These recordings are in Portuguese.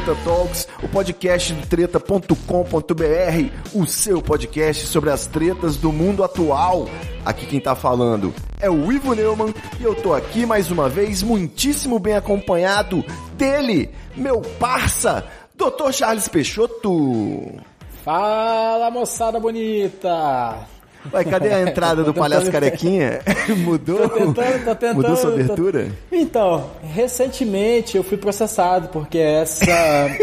Treta Talks, o podcast do treta.com.br, o seu podcast sobre as tretas do mundo atual. Aqui quem tá falando é o Ivo Neumann e eu tô aqui mais uma vez muitíssimo bem acompanhado dele, meu parça, Dr. Charles Peixoto. Fala moçada bonita! Ué, cadê a entrada do palhaço carequinha? Mudou? Tô tentando, tô tentando. Mudou sua tô- abertura? Então, recentemente eu fui processado porque essa,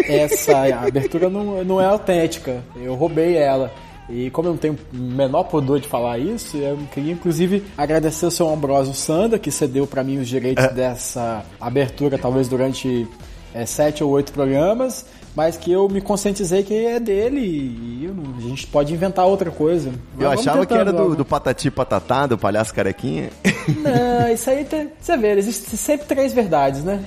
essa abertura não, não é autêntica. Eu roubei ela. E como eu não tenho o menor pudor de falar isso, eu queria inclusive agradecer o seu Ambrosio Sanda, que cedeu pra mim os direitos dessa abertura, talvez durante é, sete ou oito programas, mas que eu me conscientizei que é dele e eu não- a gente pode inventar outra coisa. Eu Vamos achava que era do, do Patati Patatá, do palhaço carequinha. Não, isso aí tem. Você vê, existe sempre três verdades, né?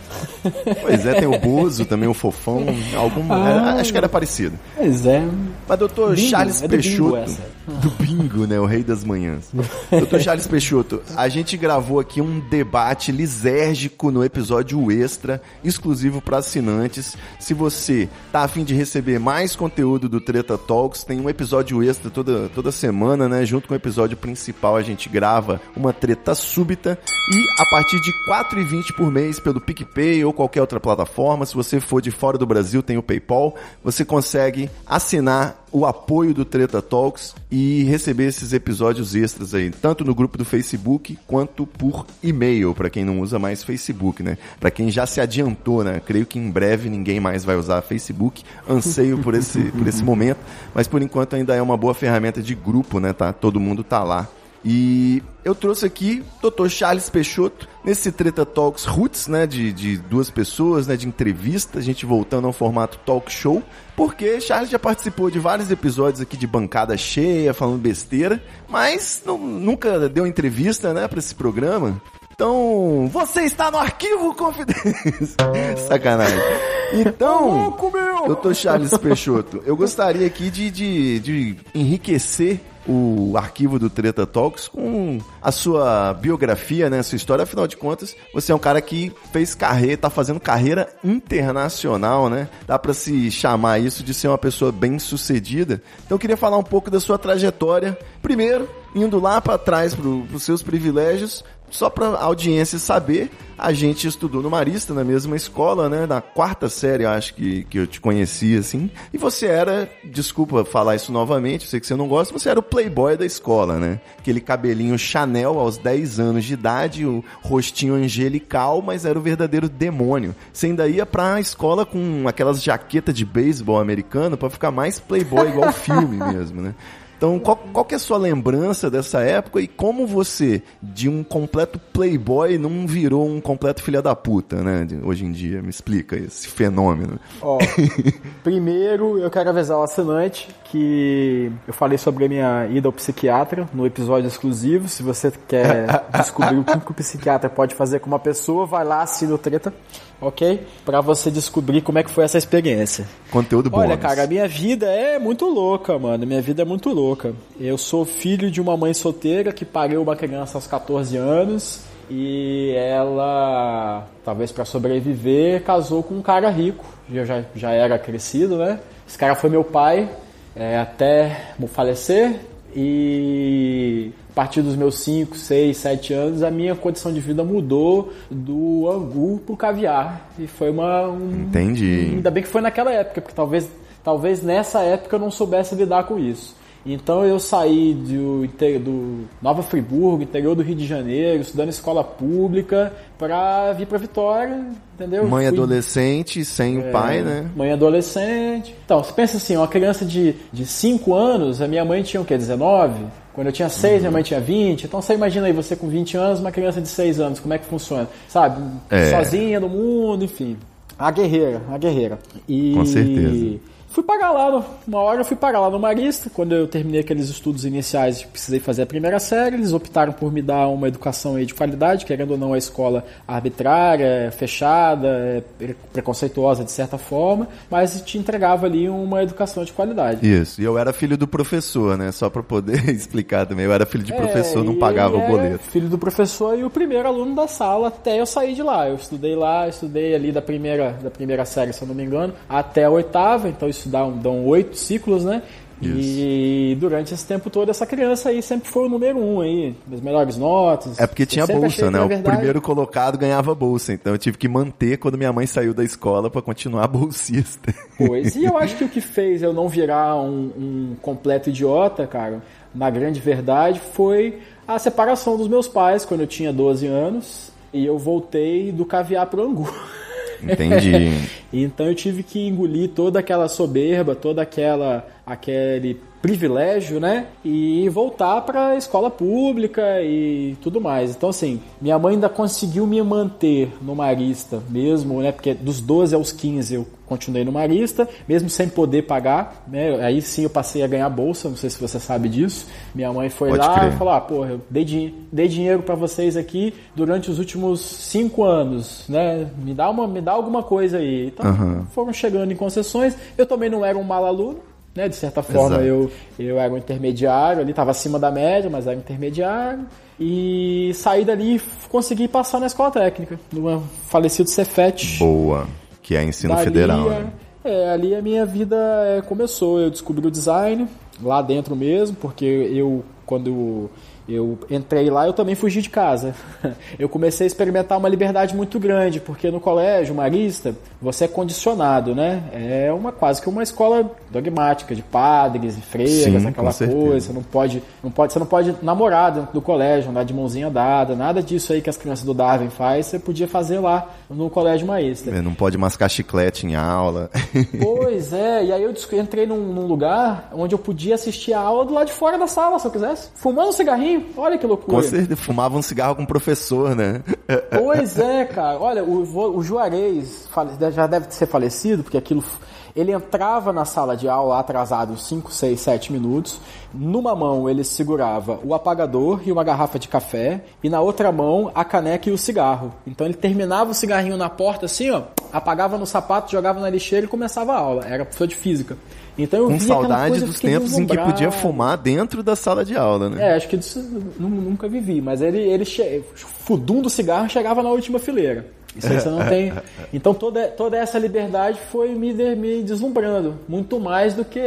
Pois é, tem o Bozo, também o Fofão, algum, Ah. acho que era parecido. Pois é. Mas doutor Bingo, Charles é do bingo Peixoto, essa. do bingo, né, o rei das manhãs. doutor Charles Peixoto, a gente gravou aqui um debate lisérgico no episódio extra, exclusivo para assinantes. Se você tá afim de receber mais conteúdo do Treta Talks, tem um episódio extra toda, toda semana, né, junto com o episódio principal a gente grava uma treta súbita. E a partir de R$ 4,20 por mês pelo PicPay ou qualquer outra plataforma, se você for de fora do Brasil, tem o PayPal, você consegue assinar o apoio do Treta Talks e receber esses episódios extras aí, tanto no grupo do Facebook quanto por e-mail, para quem não usa mais Facebook, né? Para quem já se adiantou, né? Creio que em breve ninguém mais vai usar Facebook. Anseio por esse por esse momento, mas por enquanto ainda é uma boa ferramenta de grupo, né, tá? Todo mundo tá lá. E eu trouxe aqui Dr. Charles Peixoto nesse Treta Talks Roots, né, de, de duas pessoas, né, de entrevista, a gente voltando ao formato talk show, porque Charles já participou de vários episódios aqui de bancada cheia, falando besteira, mas nu- nunca deu entrevista, né, para esse programa. Então, você está no arquivo confidencial. Sacanagem. Então, Dr. Charles Peixoto, eu gostaria aqui de, de, de enriquecer o arquivo do Treta Talks com a sua biografia, né, a sua história. Afinal de contas, você é um cara que fez carreira, tá fazendo carreira internacional, né? Dá pra se chamar isso de ser uma pessoa bem sucedida. Então eu queria falar um pouco da sua trajetória. Primeiro, indo lá pra trás pro, pros seus privilégios, só pra audiência saber, a gente estudou no Marista, na mesma escola, né? Na quarta série, eu acho que, que eu te conheci, assim. E você era, desculpa falar isso novamente, sei que você não gosta, você era o playboy da escola, né? Aquele cabelinho Chanel aos 10 anos de idade, o rostinho angelical, mas era o verdadeiro demônio. Você ainda ia pra escola com aquelas jaquetas de beisebol americano pra ficar mais playboy igual filme mesmo, né? Então, qual, qual que é a sua lembrança dessa época e como você, de um completo playboy, não virou um completo filha da puta, né? Hoje em dia, me explica esse fenômeno. Ó, primeiro eu quero avisar o assinante que eu falei sobre a minha ida ao psiquiatra no episódio exclusivo. Se você quer descobrir o que o psiquiatra pode fazer com uma pessoa, vai lá, assina o treta, ok? Pra você descobrir como é que foi essa experiência. Conteúdo bom. Olha, cara, a minha vida é muito louca, mano. Minha vida é muito louca. Eu sou filho de uma mãe solteira que pariu uma criança aos 14 anos e ela, talvez para sobreviver, casou com um cara rico. Eu já, já era crescido, né? Esse cara foi meu pai é, até falecer e a partir dos meus 5, 6, 7 anos a minha condição de vida mudou do angu pro caviar. E foi uma. Um, Entendi. Ainda bem que foi naquela época, porque talvez, talvez nessa época eu não soubesse lidar com isso. Então eu saí do, do Nova Friburgo, interior do Rio de Janeiro, estudando escola pública, pra vir pra Vitória, entendeu? Mãe Fui- adolescente, sem o pai, né? Mãe adolescente. Então, você pensa assim, uma criança de, de 5 anos, a minha mãe tinha o quê? 19? Quando eu tinha 6, minha mãe tinha 20. Então você imagina aí, você com 20 anos, uma criança de 6 anos, como é que funciona? Sabe? É. Sozinha no mundo, enfim. A guerreira, a guerreira. E... Com certeza. Fui pagar lá, no- uma hora eu fui pagar lá no Marista, quando eu terminei aqueles estudos iniciais, precisei fazer a primeira série, eles optaram por me dar uma educação aí de qualidade, querendo ou não a escola arbitrária, fechada, é pre- preconceituosa de certa forma, mas te entregava ali uma educação de qualidade. Isso. E eu era filho do professor, né? Só pra poder explicar também. Eu era filho de professor, É, não e pagava o era boleto. Filho do professor e o primeiro aluno da sala até eu sair de lá. Eu estudei lá, estudei ali da primeira, da primeira série, se eu não me engano, até a oitava, então isso dá um, dão oito ciclos, né? E durante esse tempo todo, essa criança aí sempre foi o número um aí, das melhores notas. É porque tinha bolsa, né? O primeiro colocado ganhava bolsa. Então eu tive que manter quando minha mãe saiu da escola pra continuar bolsista. Pois, e eu acho que o que fez eu não virar um, um completo idiota, cara, na grande verdade, foi a separação dos meus pais quando eu tinha 12 anos e eu voltei do caviar pro angu. Entendi. Então eu tive que engolir toda aquela soberba, toda aquela aquele privilégio, né? E voltar para a escola pública e tudo mais. Então assim, minha mãe ainda conseguiu me manter no Marista mesmo, né? Porque dos 12 aos 15 eu continuei no Marista, mesmo sem poder pagar, né? Aí sim eu passei a ganhar bolsa, não sei se você sabe disso. Minha mãe foi Pode lá crer. e falou: "Ah, porra, eu dei, din- dei dinheiro para vocês aqui durante os últimos cinco anos, né? Me dá uma, me dá alguma coisa aí". Então Aham. foram chegando em concessões. Eu também não era um mal aluno, né? De certa forma Exato. eu, eu era um intermediário ali, estava acima da média, mas era intermediário. E saí dali e consegui passar na escola técnica, no falecido Cefet. Boa. Que é ensino Dali, federal. né? É, ali a minha vida é, começou. Eu descobri o design lá dentro mesmo, porque eu, quando eu entrei lá, eu também fugi de casa. Eu comecei a experimentar uma liberdade muito grande, porque no colégio marista, você é condicionado, né? É uma quase que uma escola dogmática de padres e freiras, Sim, aquela coisa. Você não pode, não pode, você não pode namorar dentro do colégio, andar de mãozinha dada, nada disso aí que as crianças do Darwin faz, você podia fazer lá no colégio marista. É, Não pode mascar chiclete em aula. Pois é, e aí eu entrei num, num lugar onde eu podia assistir a aula do lado de fora da sala, se eu quisesse. Fumando um cigarrinho, olha que Com loucura. certeza, fumava um cigarro com o professor, né? Pois é, cara. Olha, o, o Juarez já deve ser falecido, porque aquilo. Ele entrava na sala de aula atrasado 5, 6, 7 minutos. Numa mão ele segurava o apagador e uma garrafa de café, e na outra mão a caneca e o cigarro. Então ele terminava o cigarrinho na porta assim, ó, apagava no sapato, jogava na lixeira e começava a aula. Era professor de física. Então eu Com saudade dos tempos em que podia fumar dentro da sala de aula, né? É, acho que disso nunca vivi, mas ele, ele che... fudum do cigarro chegava na última fileira. Isso aí você não tem. Então toda, toda essa liberdade foi me, me deslumbrando, muito mais do que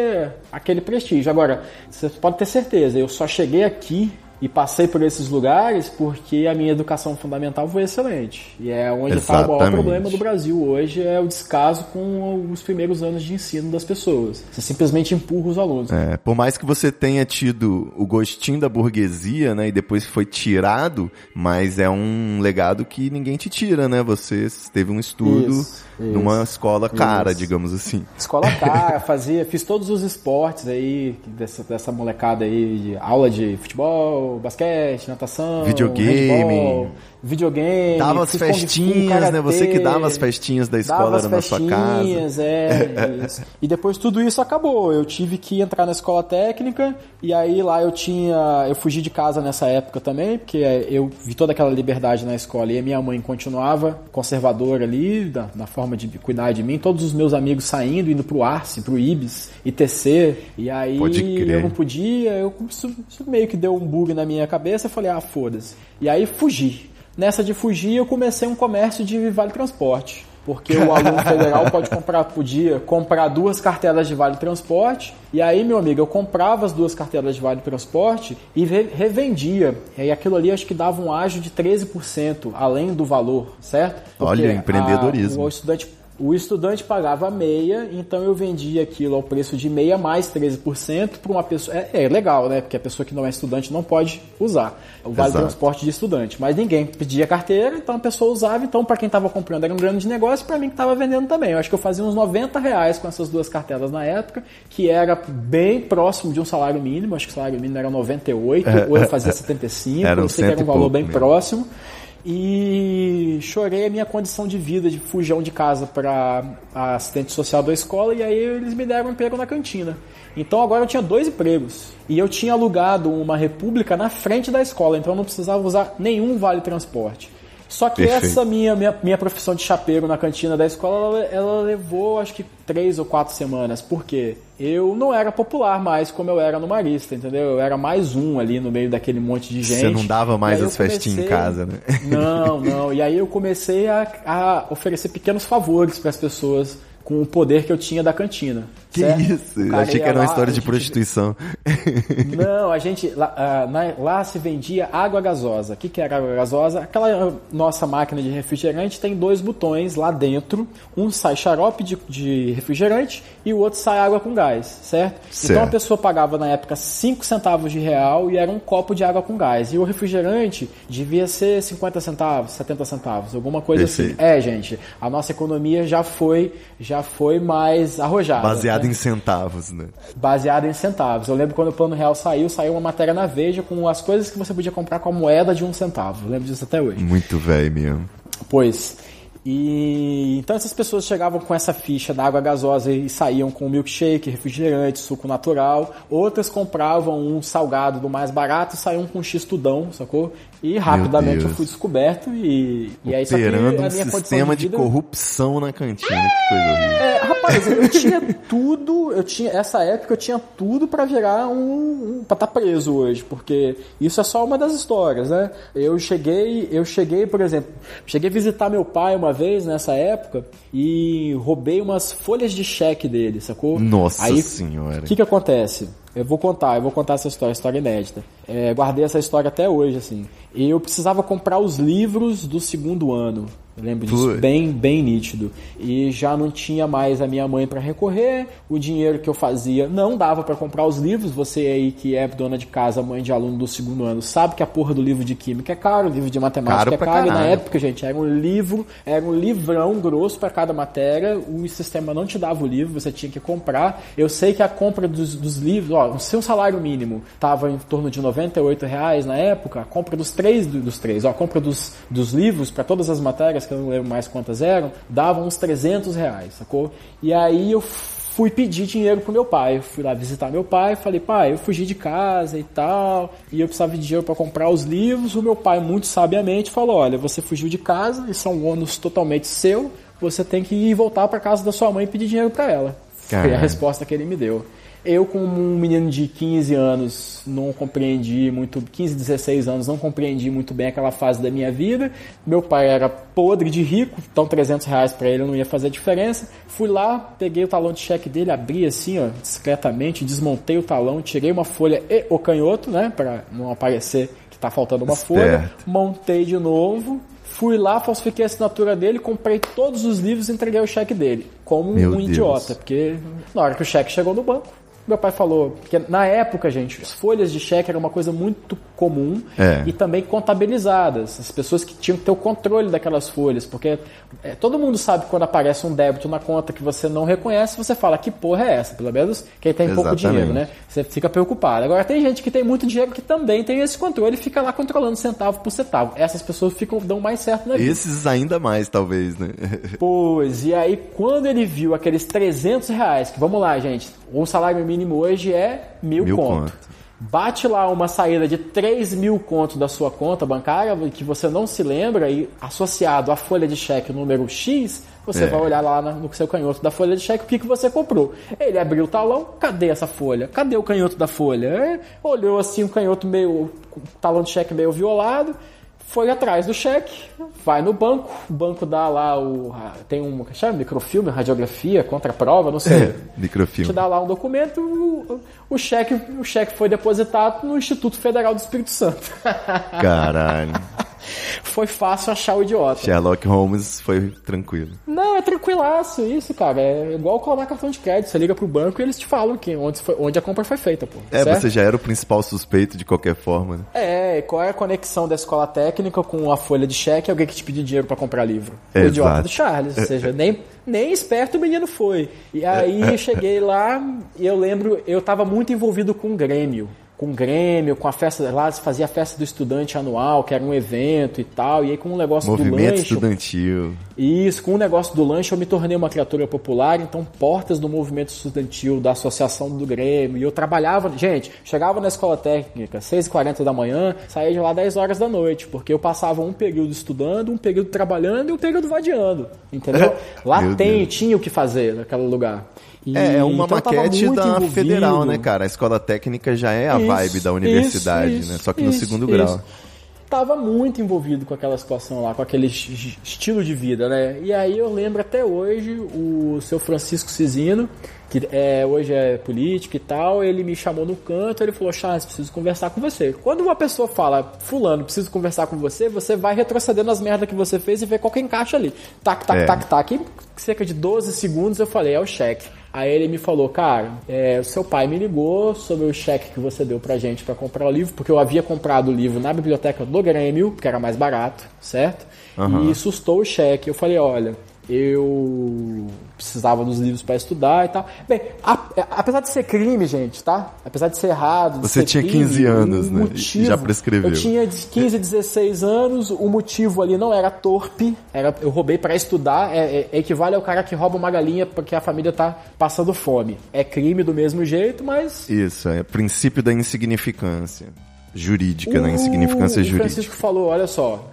aquele prestígio. Agora, você pode ter certeza, eu só cheguei aqui e passei por esses lugares porque a minha educação fundamental foi excelente. E é onde está o maior problema do Brasil hoje, é o descaso com os primeiros anos de ensino das pessoas. Você simplesmente empurra os alunos. É, por mais que você tenha tido o gostinho da burguesia, né, e depois foi tirado, mas é um legado que ninguém te tira, né? Você teve um estudo Isso, numa escola cara, isso. digamos assim. Escola cara, fazia, fiz todos os esportes aí, dessa, dessa molecada aí, de aula de futebol, basquete, natação, Videogame. handball, videogame. Dava as festinhas, né? Você que dava as festinhas da escola as na sua casa. É, isso. E depois tudo isso acabou. Eu tive que entrar na escola técnica e aí lá eu tinha, eu fugi de casa nessa época também, porque eu vi toda aquela liberdade na escola e a minha mãe continuava conservadora ali, da, na forma de cuidar de mim. Todos os meus amigos saindo, indo pro Arce, pro Ibis, ITC. E aí eu não podia, eu meio que deu um bug na minha cabeça. Eu falei, ah, foda-se. E aí fugi. Nessa de fugir, eu comecei um comércio de vale transporte. Porque o aluno federal pode comprar, podia comprar duas cartelas de vale transporte. E aí, meu amigo, eu comprava as duas cartelas de vale transporte e re- revendia. E aquilo ali acho que dava um ágio de 13% além do valor, certo? Olha, a- empreendedorismo. o estudante O estudante pagava meia, então eu vendia aquilo ao preço de meia mais 13% para uma pessoa. É, é, legal, né? Porque a pessoa que não é estudante não pode usar o vale Exato. transporte de estudante. Mas ninguém pedia carteira, então a pessoa usava. Então, para quem estava comprando era um grande negócio, para mim que estava vendendo também. Eu acho que eu fazia uns 90 reais com essas duas cartelas na época, que era bem próximo de um salário mínimo. Acho que o salário mínimo era 98, ou eu fazia 75, Era não um sei que era um valor bem mesmo. próximo. E chorei a minha condição de vida, de fujão de casa para assistente social da escola, e aí eles me deram um emprego na cantina. Então agora eu tinha dois empregos. E eu tinha alugado uma república na frente da escola, então eu não precisava usar nenhum vale transporte. Só que Perfeito. essa minha, minha, minha profissão de chapeiro na cantina da escola, ela, ela levou acho que três ou quatro semanas. Por quê? Eu não era popular mais como eu era no Marista, entendeu? Eu era mais um ali no meio daquele monte de gente. Você não dava mais as eu festinhas em comecei- casa, né? Não, não. E aí eu comecei a, a oferecer pequenos favores para as pessoas com o poder que eu tinha da cantina. Que certo? isso? Eu achei que era uma lá, história de gente- prostituição. Não, a gente. Lá, ah, lá se vendia água gasosa. O que, que era água gasosa? Aquela nossa máquina de refrigerante tem dois botões lá dentro. Um sai xarope de, de refrigerante e o outro sai água com gás, certo? Certo. Então a pessoa pagava na época 5 centavos de real e era um copo de água com gás. E o refrigerante devia ser 50 centavos, 70 centavos, alguma coisa Perfeito. assim. É, gente, a nossa economia já foi, já foi mais arrojada. Baseado né? em centavos, né? baseado em centavos. Eu lembro quando o Plano Real saiu, saiu uma matéria na Veja com as coisas que você podia comprar com a moeda de um centavo. Eu lembro disso até hoje. Muito velho mesmo. Pois. E então essas pessoas chegavam com essa ficha da água gasosa e saíam com milkshake, refrigerante, suco natural. Outras compravam um salgado do mais barato e saíam com um x-tudão, sacou? E rapidamente eu fui descoberto e, e aí só que a minha um sistema de, vida- corrupção na cantina. Que coisa horrível. é, rapaz, eu tinha tudo, eu tinha essa época eu tinha tudo pra virar um, um para estar preso hoje, porque isso é só uma das histórias, né? Eu cheguei, eu cheguei, por exemplo, cheguei a visitar meu pai uma vez nessa época e roubei umas folhas de cheque dele, sacou? Nossa Aí, senhora. O que que acontece? Eu vou contar, eu vou contar essa história, história inédita. É, guardei essa história até hoje, assim. E eu precisava comprar os livros do segundo ano. Eu lembro disso bem, bem nítido. E já não tinha mais a minha mãe para recorrer. O dinheiro que eu fazia não dava para comprar os livros. Você aí que é dona de casa, mãe de aluno do segundo ano, sabe que a porra do livro de química é caro, o livro de matemática Caro é caro. Na época, gente, era um livro, era um livrão grosso para cada matéria. O sistema não te dava o livro, você tinha que comprar. Eu sei que a compra dos, dos livros, ó, o seu salário mínimo estava em torno de 98 reais na época. A compra dos três, dos três, ó, a compra dos, dos livros para todas as matérias, que eu não lembro mais quantas eram, dava uns 300 reais, sacou? E aí eu fui pedir dinheiro pro meu pai. Eu fui lá visitar meu pai, falei, pai, eu fugi de casa e tal, e eu precisava de dinheiro para comprar os livros. O meu pai, muito sabiamente, falou: olha, você fugiu de casa, isso é um ônus totalmente seu, você tem que ir voltar para casa da sua mãe e pedir dinheiro para ela. Foi a resposta que ele me deu. Eu, como um menino de 15 anos, não compreendi muito, 15, 16 anos, não compreendi muito bem aquela fase da minha vida. Meu pai era podre de rico, então 300 reais para ele não ia fazer diferença. Fui lá, peguei o talão de cheque dele, abri assim, ó, discretamente, desmontei o talão, tirei uma folha e o canhoto, né, para não aparecer que tá faltando uma folha. Esperto. Montei de novo. Fui lá, falsifiquei a assinatura dele, comprei todos os livros e entreguei o cheque dele. Como Meu um Deus. idiota, porque na hora que o cheque chegou no banco, meu pai falou, porque na época, gente, as folhas de cheque era uma coisa muito comum É. e também contabilizadas. As pessoas que tinham que ter o controle daquelas folhas, porque é, todo mundo sabe que quando aparece um débito na conta que você não reconhece, você fala, que porra é essa? Pelo menos quem tem pouco dinheiro, né? Você fica preocupado. Agora tem gente que tem muito dinheiro que também tem esse controle e fica lá controlando centavo por centavo. Essas pessoas ficam dão mais certo na vida. Esses ainda mais, talvez, né? Pois, e aí quando ele viu aqueles 300 reais, que vamos lá, gente, o salário mínimo hoje é mil, Mil conto. conto. Bate lá uma saída de 3 mil conto da sua conta bancária, que você não se lembra, e associado à folha de cheque número X, você É. vai olhar lá no seu canhoto da folha de cheque o que, que você comprou. Ele abriu o talão, cadê essa folha? Cadê o canhoto da folha? É, olhou assim o canhoto meio, o talão de cheque meio violado, foi atrás do cheque, vai no banco, o banco dá lá o. Tem um. que chama? Microfilme, radiografia, contraprova, não sei. É, microfilme. Te dá lá um documento, o, o cheque, o cheque foi depositado no Instituto Federal do Espírito Santo. Caralho. foi fácil achar o idiota. Sherlock Holmes foi tranquilo. Não, é tranquilaço isso, cara. É igual colar cartão de crédito. Você liga pro banco e eles te falam que onde, foi- onde a compra foi feita, pô. É, certo? você já era o principal suspeito de qualquer forma, né? É, qual é a conexão da escola técnica com a folha de cheque e alguém que te pediu dinheiro pra comprar livro? O Exato. idiota do Charles. Ou seja, nem, nem esperto o menino foi. E aí eu cheguei lá e eu lembro, eu tava muito envolvido com o Grêmio. Com o Grêmio, com a festa lá, se fazia a festa do estudante anual, que era um evento e tal. E aí com o negócio do Movimento lanche. estudantil. Isso, com o negócio do lanche eu me tornei uma criatura popular, então portas do movimento estudantil, da associação do Grêmio, e eu trabalhava, gente, chegava na escola técnica 6h40 da manhã, saía de lá 10 horas da noite, porque eu passava um período estudando, um período trabalhando e um período vadiando, entendeu? Lá Meu tem, Deus. tinha o que fazer naquele lugar. E, É, é uma então maquete da envolvido. federal, né, cara? A escola técnica já é a Isso, vibe da universidade, isso, né? Só que no isso, segundo isso. grau. Tava muito envolvido com aquela situação lá, com aquele es- estilo de vida, né? E aí eu lembro até hoje o seu Francisco Cisino, que é, hoje é político e tal, ele me chamou no canto, ele falou, Charles, preciso conversar com você. Quando uma pessoa fala, fulano, preciso conversar com você, você vai retrocedendo as merdas que você fez e vê qual que encaixa ali. Tac, tac, É. tac, tac. Em cerca de 12 segundos eu falei, é o cheque. Aí ele me falou, cara, é, o seu pai me ligou sobre o cheque que você deu pra gente pra comprar o livro, porque eu havia comprado o livro na biblioteca do Grêmio, porque era mais barato, certo? E sustou o cheque. Eu falei, olha, eu precisava dos livros pra estudar e tal. Bem, a- apesar de ser crime, gente, tá? Apesar de ser errado. de Você ser tinha crime, 15 anos, o né? E motivo- já prescreveu. Eu tinha de 15, 16 anos, o motivo ali não era torpe, era eu roubei pra estudar, é, é- equivale ao cara que rouba uma galinha porque a família tá passando fome. É crime do mesmo jeito, mas Isso, é princípio da insignificância jurídica, né? Insignificância o jurídica. Francisco falou, olha só,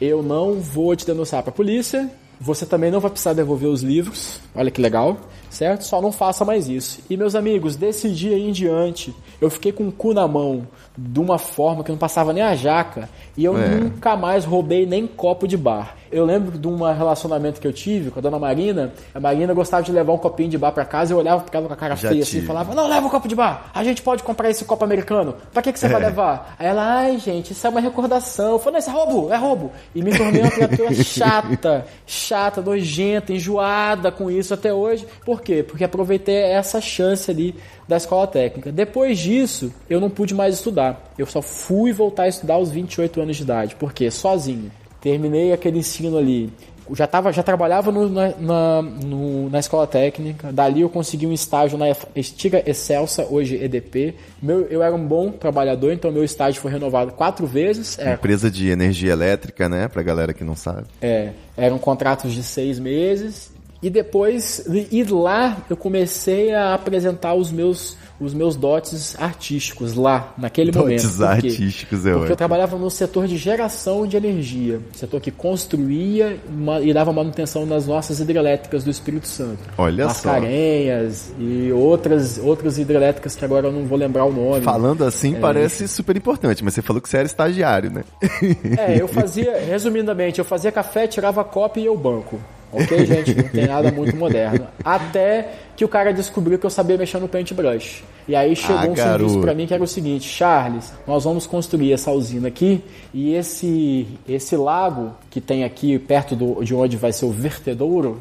eu não vou te denunciar pra polícia, você também não vai precisar devolver os livros, olha que legal, certo? Só não faça mais isso. E meus amigos, desse dia em diante, eu fiquei com o cu na mão de uma forma que não passava nem a jaca, e eu É. nunca mais roubei nem copo de bar. Eu lembro de um relacionamento que eu tive com a dona Marina. A Marina gostava de levar um copinho de bar pra casa. Eu olhava, ficava com a cara Já feia assim tive. e falava: Não, leva o copo de bar. A gente pode comprar esse copo americano. Pra que, que você vai É. levar? Aí ela, ai, gente, isso é uma recordação. Eu falei: Não, isso é roubo, é roubo. E me tornei uma criatura chata, chata, nojenta, enjoada com isso até hoje. Por quê? Porque aproveitei essa chance ali da escola técnica. Depois disso, eu não pude mais estudar. Eu só fui voltar a estudar aos 28 anos de idade. Por quê? Sozinho. Terminei aquele ensino ali. Já, tava, já trabalhava no- na, na, no- na escola técnica. Dali eu consegui um estágio na Estiga Excelsa, hoje EDP. Meu, eu era um bom trabalhador, então meu estágio foi renovado quatro vezes. Era Empresa de energia elétrica, né? Pra galera que não sabe. é, eram contratos de seis meses. E depois, e lá eu comecei a apresentar os meus, os meus dotes artísticos lá, naquele momento. Dotes Por quê? artísticos, é Porque eu trabalhava no setor de geração de energia, setor que construía e dava manutenção nas nossas hidrelétricas do Espírito Santo. Olha só. Mascarenhas e outras, outras hidrelétricas que agora eu não vou lembrar o nome. Falando É. assim parece super importante, mas você falou que você era estagiário, né? É, eu fazia, resumidamente, eu fazia café, tirava copo e ao banco. Ok, gente? Não tem nada muito moderno. Até que o cara descobriu que eu sabia mexer no paintbrush. E aí chegou Ah, um garoto. serviço pra mim que era o seguinte: Charles, nós vamos construir essa usina aqui e esse, esse lago que tem aqui perto do, de onde vai ser o vertedouro.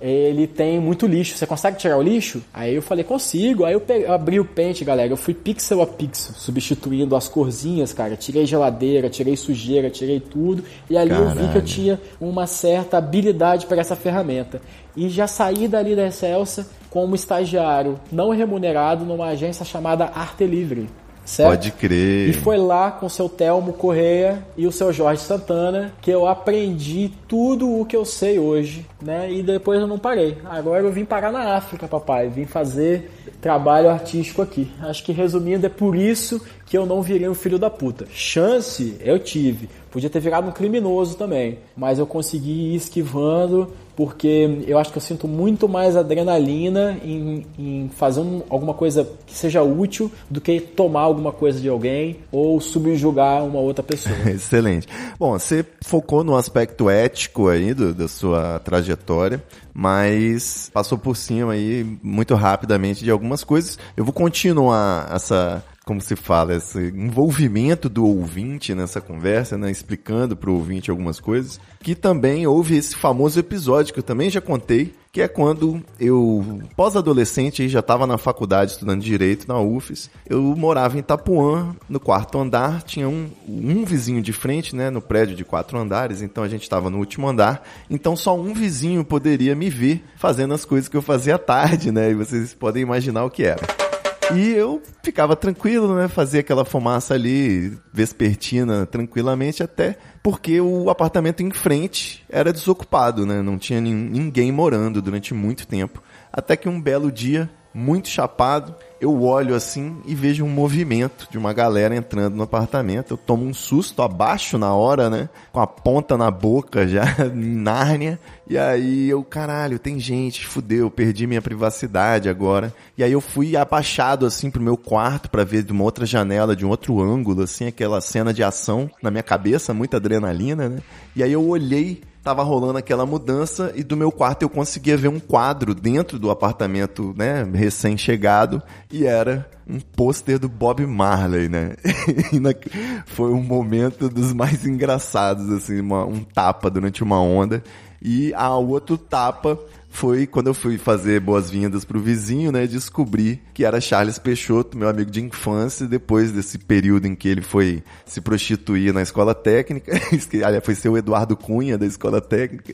Ele tem muito lixo. Você consegue tirar o lixo? Aí eu falei, consigo. Aí eu, peguei- eu abri o pente, galera. Eu fui pixel a pixel, substituindo as corzinhas, cara. Tirei geladeira, tirei sujeira, tirei tudo. E ali eu vi que eu Caralho. tinha uma certa habilidade para essa ferramenta. E já saí dali da Excelsa como estagiário não remunerado numa agência chamada Arte Livre. Certo? Pode crer. E foi lá com o seu Telmo Correia e o seu Jorge Santana que eu aprendi tudo o que eu sei hoje, né? E depois eu não parei. Agora eu vim parar na África, papai. Vim fazer trabalho artístico aqui. Acho que resumindo, é por isso que eu não virei um filho da puta. Chance eu tive. Podia ter virado um criminoso também. Mas eu consegui ir esquivando porque eu acho que eu sinto muito mais adrenalina em, em fazer um- alguma coisa que seja útil do que tomar alguma coisa de alguém ou subjugar uma outra pessoa. Excelente. Bom, você focou no aspecto ético aí do- da sua trajetória, mas passou por cima aí muito rapidamente de algumas coisas. Eu vou continuar essa como se fala, esse envolvimento do ouvinte nessa conversa, né? Explicando pro ouvinte algumas coisas. Que também houve esse famoso episódio que eu também já contei, que é quando eu, pós-adolescente, já estava na faculdade estudando Direito na UFES, eu morava em Itapuã, no quarto andar, tinha um, um vizinho de frente, né, no prédio de quatro andares, então a gente estava no último andar, então só um vizinho poderia me ver fazendo as coisas que eu fazia à tarde, né, e vocês podem imaginar o que era. E eu ficava tranquilo, né? Fazia aquela fumaça ali, vespertina, tranquilamente, até porque o apartamento em frente era desocupado, né? Não tinha ninguém morando durante muito tempo. Até que um belo dia, muito chapado, eu olho assim e vejo um movimento de uma galera entrando no apartamento. Eu tomo um susto abaixo na hora, né? Com a ponta na boca já, em Nárnia. E aí eu, caralho, tem gente, fudeu, perdi minha privacidade agora. E aí eu fui abaixado assim pro meu quarto para ver de uma outra janela, de um outro ângulo, assim, aquela cena de ação na minha cabeça, muita adrenalina, né? E aí eu olhei tava rolando aquela mudança e do meu quarto eu conseguia ver um quadro dentro do apartamento, né, recém-chegado e era um pôster do Bob Marley, né? foi um momento dos mais engraçados, assim, uma, um tapa durante uma onda e a outro tapa foi quando eu fui fazer boas-vindas pro vizinho, né? Descobri que era Charles Peixoto, meu amigo de infância, depois desse período em que ele foi se prostituir na escola técnica. Aliás, foi ser o Eduardo Cunha da escola técnica.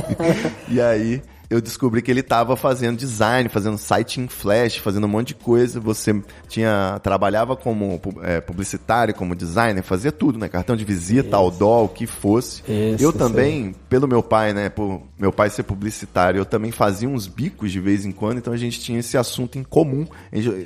e aí eu descobri que ele estava fazendo design, fazendo site em flash, fazendo um monte de coisa. Você tinha trabalhava como é, publicitário, como designer, fazia tudo, né? Cartão de visita, outdoor, o que fosse. Isso, eu também, pelo meu pai, né? Por meu pai ser publicitário, eu também fazia uns bicos de vez em quando, então a gente tinha esse assunto em comum.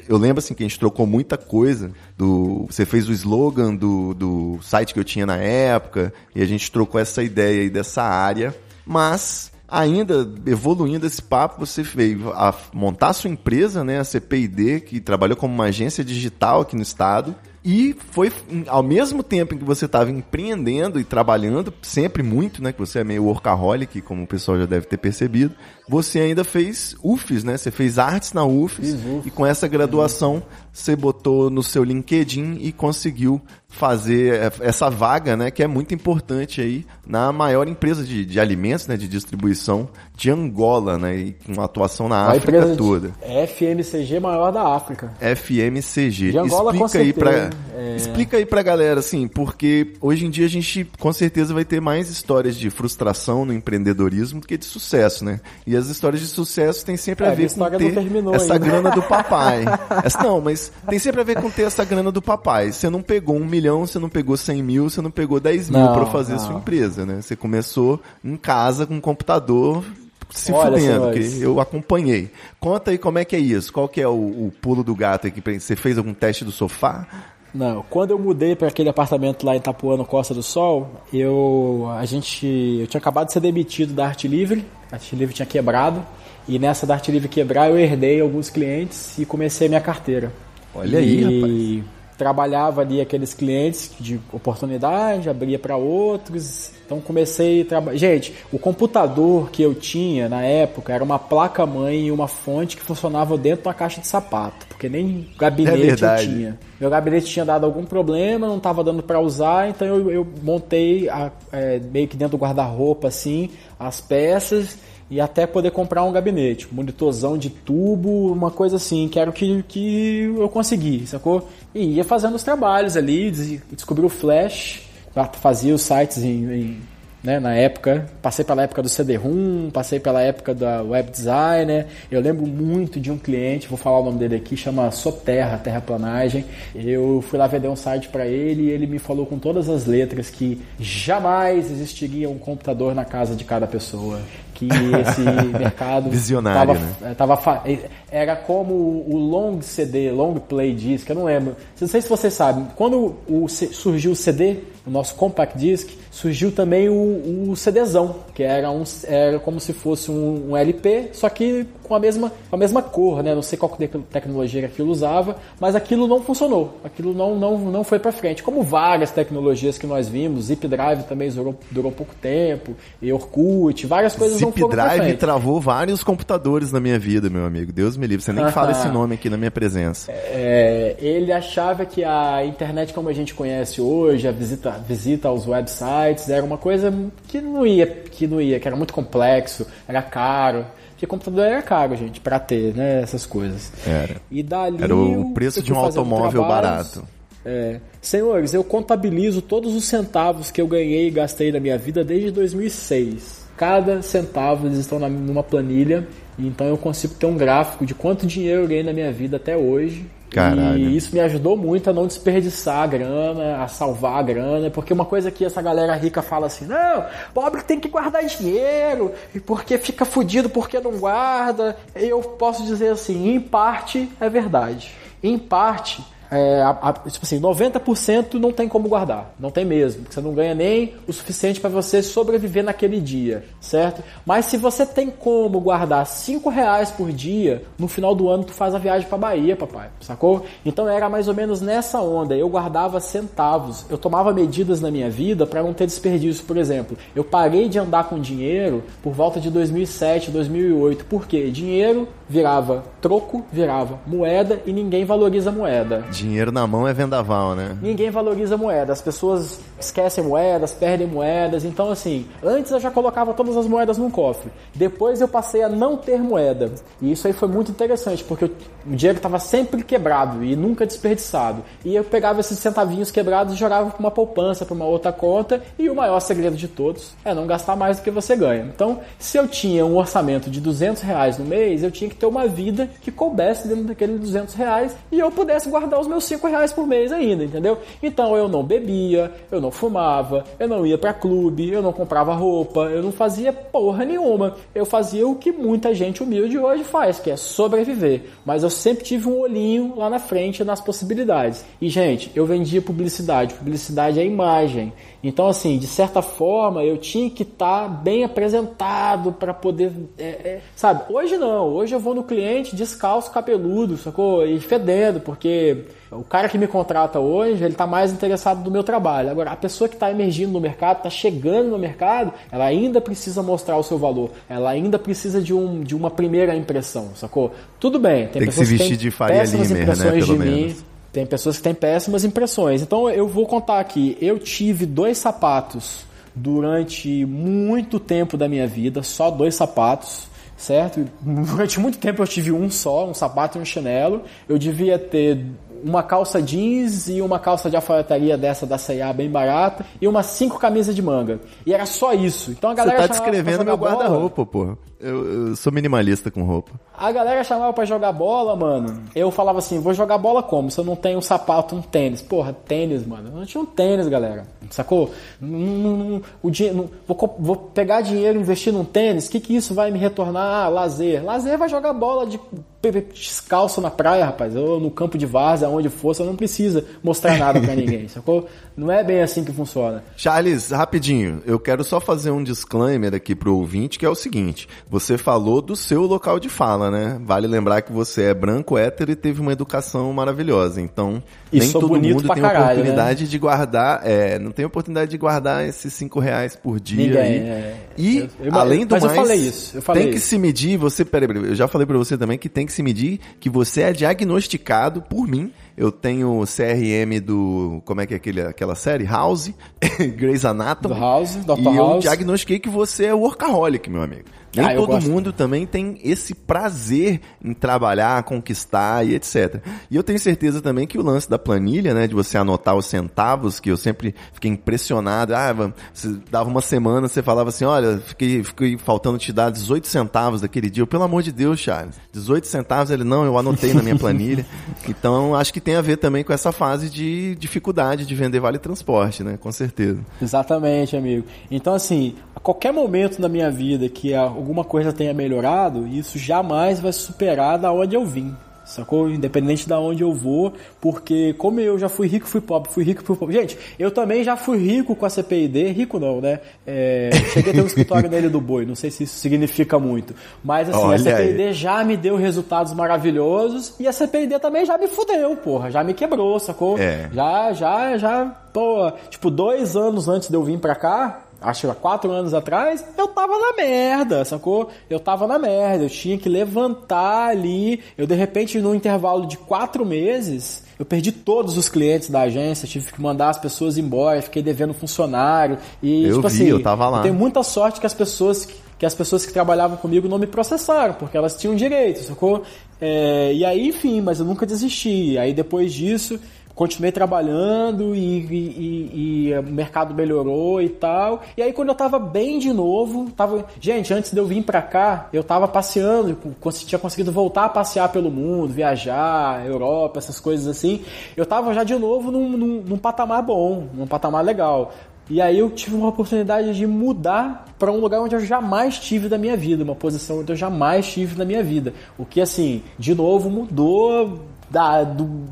Eu lembro assim que a gente trocou muita coisa. Do, você fez o slogan do, do site que eu tinha na época, e a gente trocou essa ideia aí dessa área. Mas ainda evoluindo esse papo, você veio a montar a sua empresa, né, a CPID, que trabalhou como uma agência digital aqui no estado. E foi ao mesmo tempo em que você estava empreendendo e trabalhando, sempre muito, né? Que você é meio workaholic, como o pessoal já deve ter percebido. Você ainda fez UFES, né? Você fez artes na UFES. E com essa graduação, você botou no seu LinkedIn e conseguiu fazer essa vaga, né, que é muito importante aí na maior empresa de, de alimentos, né, de distribuição de Angola, né, e com atuação na a África toda. FMCG maior da África. FMCG. De Angola, explica com aí para é... explica aí pra galera assim, porque hoje em dia a gente com certeza vai ter mais histórias de frustração no empreendedorismo do que de sucesso, né? E as histórias de sucesso têm sempre é, a ver com ter essa ainda. grana do papai. essa, não, mas tem sempre a ver com ter essa grana do papai. Você não pegou um milhão, você não pegou 100 mil, você não pegou 10 mil para fazer não. sua empresa, né? Você começou em casa com um computador se Olha, fudendo, que eu acompanhei. Conta aí como é que é isso, qual que é o, o pulo do gato aqui, você fez algum teste do sofá? Não, quando eu mudei para aquele apartamento lá em Itapuã, no Costa do Sol, eu a gente eu tinha acabado de ser demitido da Arte Livre, a Arte Livre tinha quebrado, e nessa da Arte Livre quebrar eu herdei alguns clientes e comecei a minha carteira. Olha e... aí, rapaz trabalhava ali aqueles clientes de oportunidade, abria para outros. Então comecei a trabalhar. Gente, o computador que eu tinha na época era uma placa-mãe e uma fonte que funcionava dentro da caixa de sapato, porque nem gabinete é eu tinha. Meu gabinete tinha dado algum problema, não estava dando para usar, então eu, eu montei a, é, meio que dentro do guarda-roupa assim as peças e até poder comprar um gabinete, monitorzão de tubo, uma coisa assim, que era o que, que eu consegui, sacou? E ia fazendo os trabalhos ali, descobri o Flash, fazia os sites em, em né, na época, passei pela época do CD-ROM, passei pela época da web designer. Eu lembro muito de um cliente, vou falar o nome dele aqui, chama Soterra, Terraplanagem. Eu fui lá vender um site para ele e ele me falou com todas as letras que jamais existiria um computador na casa de cada pessoa. Que esse mercado Visionário, tava, né? tava, era como o long CD, long play disc, eu não lembro. Não sei se vocês sabem, quando o, surgiu o CD, o nosso compact disc, surgiu também o, o CDzão, que era, um, era como se fosse um, um, LP, só que com a mesma, com a mesma cor, né? Não sei qual tecnologia que aquilo usava, mas aquilo não funcionou, aquilo não, não, não foi para frente. Como várias tecnologias que nós vimos, Zip Drive também durou, durou pouco tempo, e Orkut, várias coisas Zip não foram Drive pra frente. travou vários computadores na minha vida, meu amigo. Deus me livre, você nem fala esse nome aqui na minha presença. É, ele achava que a internet como a gente conhece hoje, a visita, visita aos websites, era uma coisa que não ia, que não ia, que era muito complexo, era caro. Porque computador era caro, gente, para ter, né, essas coisas. Era. E dali Era o preço de um automóvel trabalhos, barato. É. Senhores, eu contabilizo todos os centavos que eu ganhei e gastei na minha vida desde 2006. Cada centavo eles estão na, numa planilha, então eu consigo ter um gráfico de quanto dinheiro eu ganhei na minha vida até hoje. Caralho. E isso me ajudou muito a não desperdiçar a grana, a salvar a grana, porque uma coisa que essa galera rica fala assim: não, pobre tem que guardar dinheiro, porque fica fudido porque não guarda. Eu posso dizer assim: em parte é verdade. Em parte, é, a, a, tipo assim, 90% não tem como guardar, não tem mesmo, porque você não ganha nem o suficiente para você sobreviver naquele dia, certo? Mas se você tem como guardar 5 reais por dia, no final do ano tu faz a viagem para Bahia, papai, sacou? Então era mais ou menos nessa onda, eu guardava centavos, eu tomava medidas na minha vida para não ter desperdício, por exemplo, eu parei de andar com dinheiro por volta de 2007, 2008, porque dinheiro virava troco, virava moeda e ninguém valoriza moeda. Dinheiro na mão é vendaval, né? Ninguém valoriza moeda. As pessoas esquecem moedas, perdem moedas. Então, assim, antes eu já colocava todas as moedas num cofre. Depois eu passei a não ter moeda. E isso aí foi muito interessante, porque o dinheiro estava sempre quebrado e nunca desperdiçado. E eu pegava esses centavinhos quebrados e jogava para uma poupança, para uma outra conta. E o maior segredo de todos é não gastar mais do que você ganha. Então, se eu tinha um orçamento de 200 reais no mês, eu tinha que ter uma vida que coubesse dentro daqueles 200 reais e eu pudesse guardar os meus 5 reais por mês ainda, entendeu? Então eu não bebia, eu não fumava, eu não ia para clube, eu não comprava roupa, eu não fazia porra nenhuma. Eu fazia o que muita gente humilde hoje faz, que é sobreviver. Mas eu sempre tive um olhinho lá na frente nas possibilidades. E gente, eu vendia publicidade. Publicidade é imagem. Então, assim, de certa forma, eu tinha que estar tá bem apresentado para poder. É, é, sabe? Hoje não. Hoje eu vou no cliente descalço, cabeludo, sacou? E fedendo, porque o cara que me contrata hoje, ele está mais interessado no meu trabalho. Agora, a pessoa que está emergindo no mercado, está chegando no mercado, ela ainda precisa mostrar o seu valor. Ela ainda precisa de, um, de uma primeira impressão, sacou? Tudo bem. Tem, tem que se vestir de Faria Limer, né? Pelo de menos. Mim, tem pessoas que têm péssimas impressões. Então eu vou contar aqui. Eu tive dois sapatos durante muito tempo da minha vida, só dois sapatos, certo? Durante muito tempo eu tive um só, um sapato e um chinelo. Eu devia ter uma calça jeans e uma calça de alfaiataria dessa da C&A bem barata e umas cinco camisas de manga. E era só isso. Então a galera Você tá descrevendo meu guarda-roupa, pô. Eu, eu, sou minimalista com roupa. A galera chamava para jogar bola, mano. Eu falava assim, vou jogar bola como? Se eu não tenho um sapato, um tênis. Porra, tênis, mano. Eu não tinha um tênis, galera. Sacou? Não, não, o dinheiro, vou, vou, pegar dinheiro e investir num tênis. O que, que isso vai me retornar? Ah, lazer. Lazer vai jogar bola de descalço na praia, rapaz. Ou no campo de várzea, onde for. Você não precisa mostrar nada para ninguém, sacou? Não é bem assim que funciona. Charles, rapidinho. Eu quero só fazer um disclaimer aqui pro ouvinte, que é o seguinte. Você falou do seu local de fala, né? Vale lembrar que você é branco, hétero e teve uma educação maravilhosa. Então, e nem todo mundo tem caralho, oportunidade né? de guardar, é, não tem oportunidade de guardar esses cinco reais por dia. Ninguém, aí. É. E, eu, eu, além do mas mais, eu falei isso. Eu falei tem que isso. se medir, você, peraí, peraí, eu já falei pra você também que tem que se medir que você é diagnosticado por mim eu tenho o CRM do. Como é que é aquele, aquela série? House, Grey's Anatomy. Do House, Dr. E eu House. diagnostiquei que você é workaholic, meu amigo. Nem Ah, eu todo mundo também tem esse prazer em trabalhar, conquistar e etc. E eu tenho certeza também que o lance da planilha, né, de você anotar os centavos, que eu sempre fiquei impressionado. Ah, dava uma semana, você falava assim, olha, fiquei, fiquei faltando te dar 18 centavos daquele dia. Eu, Pelo amor de Deus, Charles, 18 centavos, ele não, eu anotei na minha planilha. Então, acho que tem a ver também com essa fase de dificuldade de vender vale transporte, né, com certeza. Exatamente, amigo. Então, assim, a qualquer momento na minha vida que alguma coisa tenha melhorado, isso jamais vai superar da onde eu vim. Sacou? Independente de onde eu vou, porque como eu já fui rico, fui pobre, fui rico, fui pobre. Gente, eu também já fui rico com a CPID, rico não, né? É, cheguei a ter um escritório nele do boi, não sei se isso significa muito. Mas assim, Olha a CPID aí. já me deu resultados maravilhosos e a CPID também já me fudeu, porra, já me quebrou, sacou? É. Já, já, já, tipo, dois anos antes de eu vir pra cá, acho que há quatro anos atrás, eu tava na merda, sacou? Eu tava na merda, eu tinha que levantar ali. Eu, de repente, num intervalo de quatro meses, eu perdi todos os clientes da agência, tive que mandar as pessoas embora, fiquei devendo funcionário. E, Eu tipo vi, assim, eu tava lá. tenho muita sorte que as pessoas que, que as pessoas que trabalhavam comigo não me processaram, porque elas tinham direito, sacou? É, e aí, enfim, mas eu nunca desisti. Aí depois disso, continuei trabalhando e, e- e- e o mercado melhorou e tal. E aí quando eu tava bem de novo, tava, gente, antes de eu vir pra cá, eu tava passeando, tinha conseguido voltar a passear pelo mundo, viajar, Europa, essas coisas assim. Eu tava já de novo num, num- num patamar bom, num patamar legal. E aí eu tive uma oportunidade de mudar para um lugar onde eu jamais tive da minha vida, uma posição onde eu jamais tive na minha vida. O que assim, de novo mudou da, do,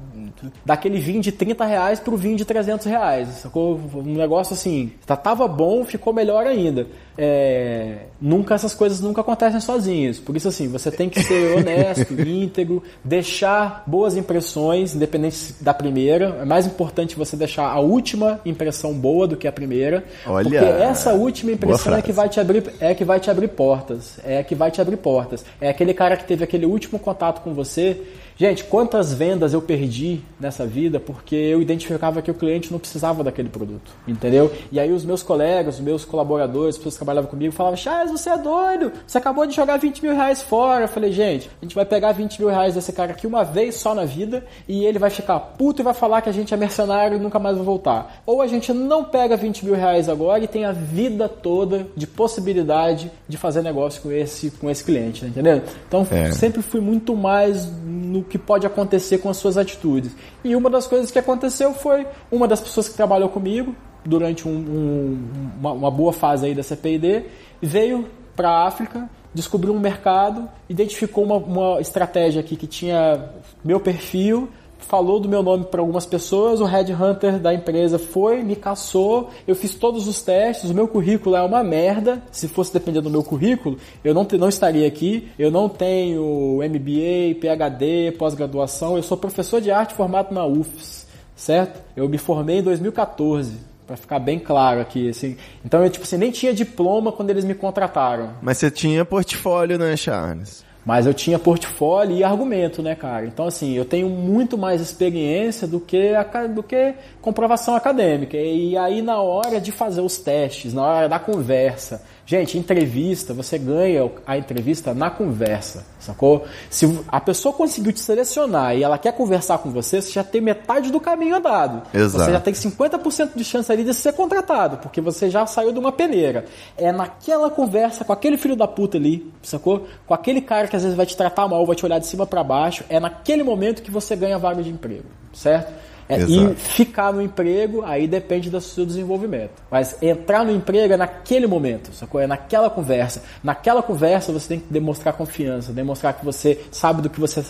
daquele vinho de 30 reais pro vinho de 300 reais. Sacou? Um negócio assim, tá- tava bom, ficou melhor ainda. É, nunca essas coisas nunca acontecem sozinhas. Por isso assim, você tem que ser honesto, íntegro, deixar boas impressões, independente da primeira. É mais importante você deixar a última impressão boa do que a primeira, Olha, porque essa última impressão é que vai te abrir é que vai te abrir portas, é que vai te abrir portas. É aquele cara que teve aquele último contato com você. Gente, quantas vendas eu perdi nessa vida porque eu identificava que o cliente não precisava daquele produto, entendeu? E aí os meus colegas, os meus colaboradores, as pessoas que trabalhavam comigo, falavam, Chaz, você é doido, você acabou de jogar 20 mil reais fora. Eu falei, gente, a gente vai pegar 20 mil reais desse cara aqui uma vez só na vida e ele vai ficar puto e vai falar que a gente é mercenário e nunca mais vai voltar. Ou a gente não pega 20 mil reais agora e tem a vida toda de possibilidade de fazer negócio com esse, com esse cliente, tá entendendo? Então É. sempre fui muito mais no que pode acontecer com as suas atitudes. E uma das coisas que aconteceu foi uma das pessoas que trabalhou comigo durante um- um- uma, uma boa fase aí da CPID veio para a África, descobriu um mercado, identificou uma, uma estratégia aqui que tinha meu perfil, falou do meu nome para algumas pessoas, o headhunter da empresa foi, me caçou, eu fiz todos os testes, o meu currículo é uma merda, se fosse depender do meu currículo, eu não, te- não estaria aqui, eu não tenho MBA, PhD, pós-graduação, eu sou professor de arte formado na UFS, certo? Eu me formei em 2014, para ficar bem claro aqui, assim. Então eu tipo assim, nem tinha diploma quando eles me contrataram. Mas você tinha portfólio, né, Charles? Mas eu tinha portfólio e argumento, né, cara? Então, assim, eu tenho muito mais experiência do que, aca- do que comprovação acadêmica. E aí, na hora de fazer os testes, na hora da conversa. Gente, entrevista, você ganha a entrevista na conversa, sacou? Se a pessoa conseguiu te selecionar e ela quer conversar com você, você já tem metade do caminho andado. Exato. Você já tem 50% de chance ali de ser contratado, porque você já saiu de uma peneira. É naquela conversa com aquele filho da puta ali, sacou? Com aquele cara que às vezes vai te tratar mal, vai te olhar de cima para baixo, é naquele momento que você ganha a vaga de emprego, certo? É, e ficar no emprego, aí depende do seu desenvolvimento. Mas entrar no emprego é naquele momento, sacou? É naquela conversa. Naquela conversa você tem que demonstrar confiança, demonstrar que você sabe do que você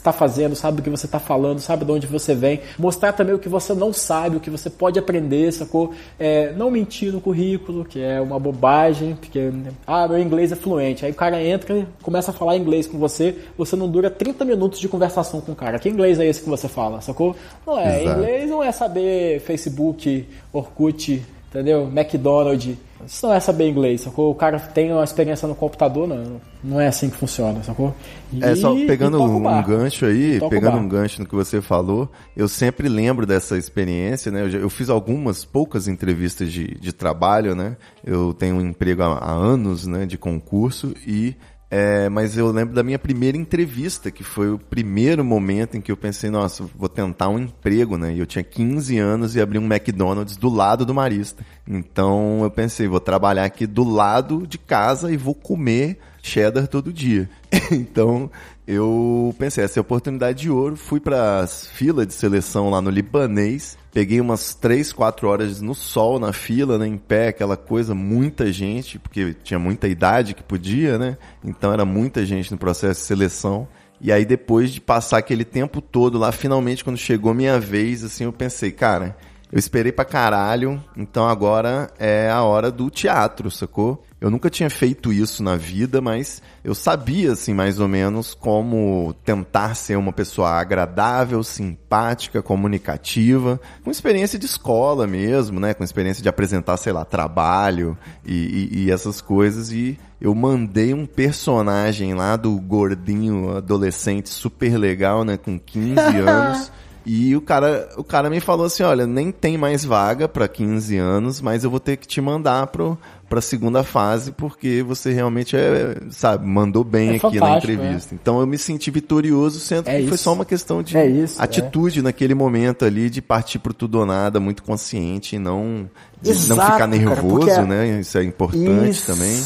está fazendo, sabe do que você está falando, sabe de onde você vem. Mostrar também o que você não sabe, o que você pode aprender, sacou? É, não mentir no currículo, que é uma bobagem, porque, ah, meu inglês é fluente. Aí o cara entra e começa a falar inglês com você, você não dura 30 minutos de conversação com o cara. Que inglês é esse que você fala, sacou? Não é, Exato. inglês não é saber Facebook, Orkut, entendeu? McDonald's. Isso não é saber inglês, sacou? O cara tem uma experiência no computador, não, não é assim que funciona, sacou? E- É só pegando um barco. gancho aí, pegando um gancho no que você falou, eu sempre lembro dessa experiência, né? Eu, já- eu fiz algumas poucas entrevistas de, de trabalho, né? Eu tenho um emprego há, há anos, né? De concurso e é, mas eu lembro da minha primeira entrevista, que foi o primeiro momento em que eu pensei, nossa, vou tentar um emprego, né? E eu tinha 15 anos e abri um McDonald's do lado do Marista. Então eu pensei, vou trabalhar aqui do lado de casa e vou comer cheddar todo dia. então eu pensei, essa é a oportunidade de ouro. Fui para as filas de seleção lá no Libanês. Peguei umas 3, 4 horas no sol, na fila, né, em pé, aquela coisa, muita gente, porque tinha muita idade que podia, né? Então era muita gente no processo de seleção. E aí depois de passar aquele tempo todo lá, finalmente quando chegou minha vez, assim, eu pensei, cara, eu esperei pra caralho, então agora é a hora do teatro, sacou? Eu nunca tinha feito isso na vida, mas eu sabia, assim, mais ou menos como tentar ser uma pessoa agradável, simpática, comunicativa, com experiência de escola mesmo, né? Com experiência de apresentar, sei lá, trabalho e, e, e essas coisas. E eu mandei um personagem lá do gordinho adolescente super legal, né? Com 15 anos. E o cara, o cara me falou assim, olha, nem tem mais vaga para 15 anos, mas eu vou ter que te mandar pro para segunda fase porque você realmente é, sabe, mandou bem É aqui na entrevista. Então eu me senti vitorioso, sendo É que foi isso. só uma questão de É isso, atitude naquele momento ali de partir pro tudo ou nada, muito consciente e não de não Exato, ficar cara, nervoso, porque- né? Isso é importante Isso. também.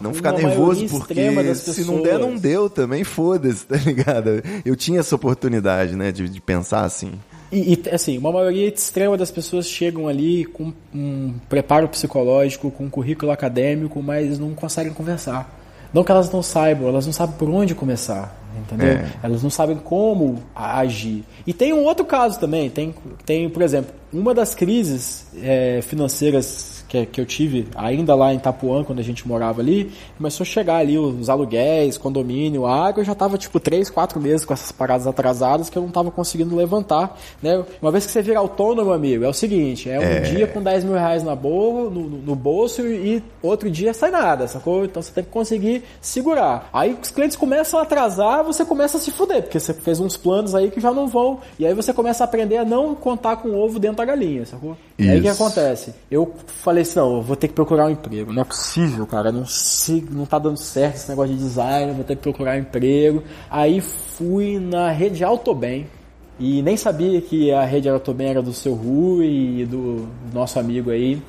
Não ficar Uma nervoso porque se não der, não deu também, foda-se, tá ligado? Eu tinha essa oportunidade, né, de, de pensar assim. E, e, assim, uma maioria extrema das pessoas chegam ali com um preparo psicológico, com um currículo acadêmico, mas não conseguem conversar. Não que elas não saibam, elas não sabem por onde começar, entendeu? É. Elas não sabem como agir. E tem um outro caso também, tem, tem por exemplo, uma das crises é, financeiras que, que eu tive ainda lá em Itapuã, quando a gente morava ali, começou a chegar ali os aluguéis, condomínio, água, eu já tava tipo três, quatro meses com essas paradas atrasadas que eu não tava conseguindo levantar, né? Uma vez que você vira autônomo, amigo, é o seguinte, é um dia com 10 mil reais na boa, no, no- bolso e outro dia sai nada, sacou? Então você tem que conseguir segurar. Aí os clientes começam a atrasar, você começa a se fuder, porque você fez uns planos aí que já não vão, e aí você começa a aprender a não contar com o ovo dentro da galinha, sacou? E aí o que Isso. acontece? Eu falei assim, não, eu vou ter que procurar um emprego. Não é possível, cara. Não, sei, não tá dando certo esse negócio de design, vou ter que procurar um emprego. Aí fui na rede Autobem. E nem sabia que a rede Autobem era do seu Rui e do nosso amigo aí.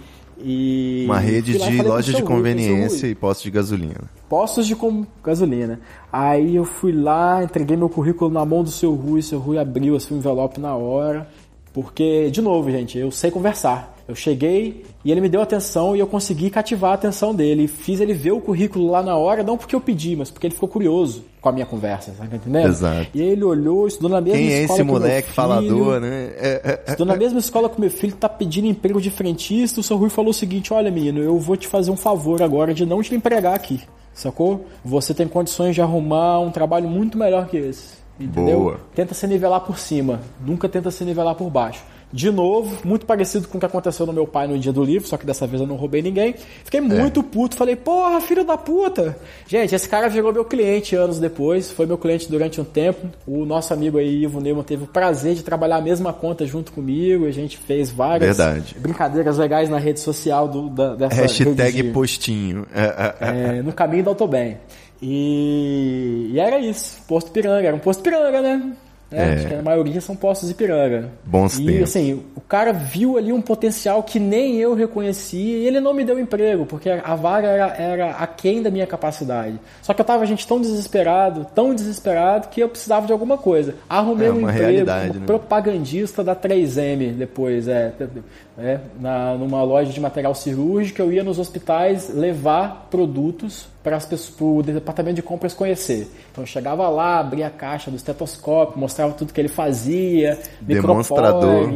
E Uma rede de falei pro loja seu de conveniência Rui e postos de gasolina. postos de gasolina. Aí eu fui lá, entreguei meu currículo na mão do seu Rui, seu Rui abriu assim, o envelope na hora. Porque, de novo, gente, eu sei conversar. Eu cheguei e ele me deu atenção e eu consegui cativar a atenção dele. Fiz ele ver o currículo lá na hora, não porque eu pedi, mas porque ele ficou curioso com a minha conversa, tá entendendo? Exato. E ele olhou, estudou na mesma Quem é escola esse que o meu moleque filho. falador, né? É, é, é. Estou na mesma escola que meu filho tá pedindo emprego de frentista. O seu Rui falou o seguinte: Olha, menino, eu vou te fazer um favor agora de não te empregar aqui, sacou? Você tem condições de arrumar um trabalho muito melhor que esse. Entendeu? Boa. Tenta se nivelar por cima, nunca tenta se nivelar por baixo. De novo, muito parecido com o que aconteceu no meu pai no dia do livro, só que dessa vez eu não roubei ninguém. Fiquei muito puto, falei, porra, filho da puta. Gente, esse cara virou meu cliente anos depois, foi meu cliente durante um tempo. O nosso amigo aí, Ivo Neumann, teve o prazer de trabalhar a mesma conta junto comigo. A gente fez várias Verdade. brincadeiras legais na rede social do, da, dessa Hashtag postinho. É, é, é. é, no caminho do Autobem. E, e era isso, posto Piranga, era um posto Piranga, né? É, É. Acho que a maioria são postos de Piranga. Bons e tempos. assim, o cara viu ali um potencial que nem eu reconhecia e ele não me deu emprego, porque a vaga era, era aquém da minha capacidade. Só que eu tava, gente, tão desesperado, tão desesperado, que eu precisava de alguma coisa. Arrumei É um emprego como né? propagandista da 3M depois, é, é na, numa loja de material cirúrgico, eu ia nos hospitais levar produtos para o departamento de compras conhecer. Então eu chegava lá, abria a caixa do estetoscópio, mostrava tudo que ele fazia, Demonstrador.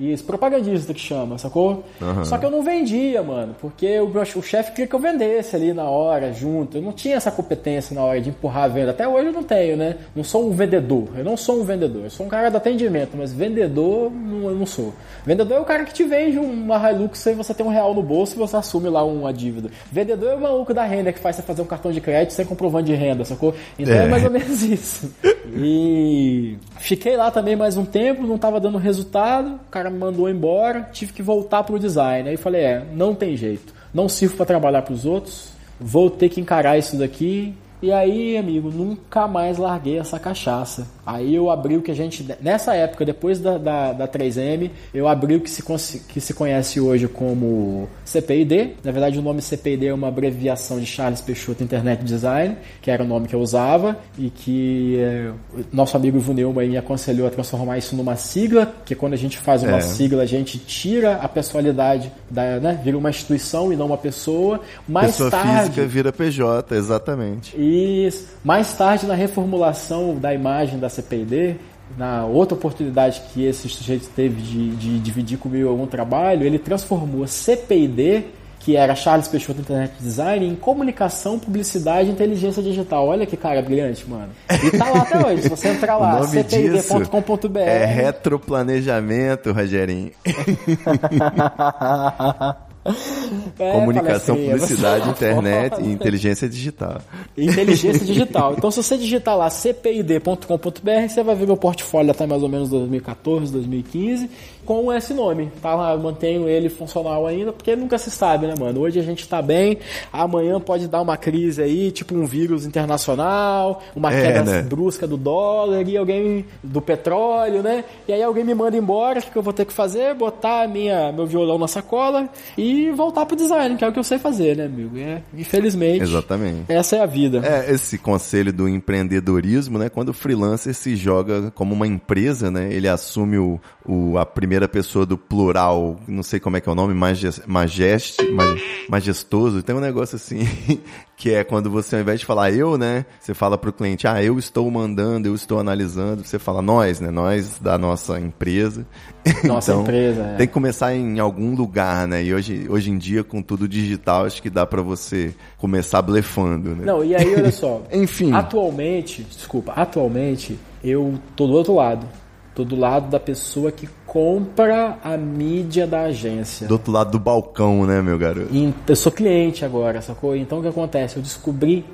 Isso, propagandista que chama, sacou? Só que eu não vendia, mano, porque o, o chefe queria que eu vendesse ali na hora, junto. Eu não tinha essa competência na hora de empurrar a venda. Até hoje eu não tenho, né? Não sou um vendedor. Eu não sou um vendedor. Eu sou um cara do atendimento, mas vendedor não, eu não sou. Vendedor é o cara que te vende uma Hilux e você tem um real no bolso e você assume lá uma dívida. Vendedor é o maluco da renda que faz você fazer um cartão de crédito sem comprovante de renda, sacou? Então é, É. mais ou menos isso. E fiquei lá também mais um tempo, não tava dando resultado, o cara me mandou embora, tive que voltar pro design. Aí falei, é, não tem jeito. Não sirvo para trabalhar pros outros, vou ter que encarar isso daqui. E aí, amigo, nunca mais larguei essa cachaça. Aí eu abri o que a gente, nessa época, depois da, da, da 3M, eu abri o que se, que se conhece hoje como CPID. Na verdade, o nome CPID é uma abreviação de Charles Peixoto Internet Design, que era o nome que eu usava e que é, nosso amigo Ivo Neumann me aconselhou a transformar isso numa sigla, que quando a gente faz uma é. sigla, a gente tira a pessoalidade, da, né, vira uma instituição e não uma pessoa. Mais pessoa tarde, física vira PJ, exatamente. Isso. Mais tarde, na reformulação da imagem da CPID, na outra oportunidade que esse sujeito teve de, de dividir comigo algum trabalho, ele transformou CPID, que era Charles Peixoto Internet Design, em comunicação, publicidade e inteligência digital. Olha que cara brilhante, mano. E tá lá até hoje. Se você entrar lá, cpid.com.br. É retroplanejamento, Rogerinho. É, Comunicação, publicidade, internet e inteligência digital. Inteligência digital. Então, se você digitar lá cpid.com.br, você vai ver meu portfólio até mais ou menos 2014, 2015 com esse nome. Tá lá, eu mantenho ele funcional ainda, porque nunca se sabe, né, mano? Hoje a gente tá bem, amanhã pode dar uma crise aí, tipo um vírus internacional, uma é, queda né? brusca do dólar e alguém do petróleo, né? E aí alguém me manda embora, o que eu vou ter que fazer? Botar minha, meu violão na sacola e voltar pro design, que é o que eu sei fazer, né, amigo? É, infelizmente. Exatamente. Essa é a vida. É, esse conselho do empreendedorismo, né? Quando o freelancer se joga como uma empresa, né? Ele assume o, o, a primeira pessoa do plural, não sei como é que é o nome, majest, majest, majestoso. Tem um negócio assim, que é quando você, ao invés de falar eu, né, você fala para o cliente, ah, eu estou mandando, eu estou analisando, você fala nós, né, nós da nossa empresa. Nossa então, empresa. É. Tem que começar em algum lugar, né, e hoje, hoje em dia, com tudo digital, acho que dá para você começar blefando, né. Não, e aí, olha só. Enfim. Atualmente, desculpa, atualmente, eu tô do outro lado. Tô do lado da pessoa que compra a mídia da agência. Do outro lado do balcão, né, meu garoto? Eu sou cliente agora, sacou? Então o que acontece? Eu descobri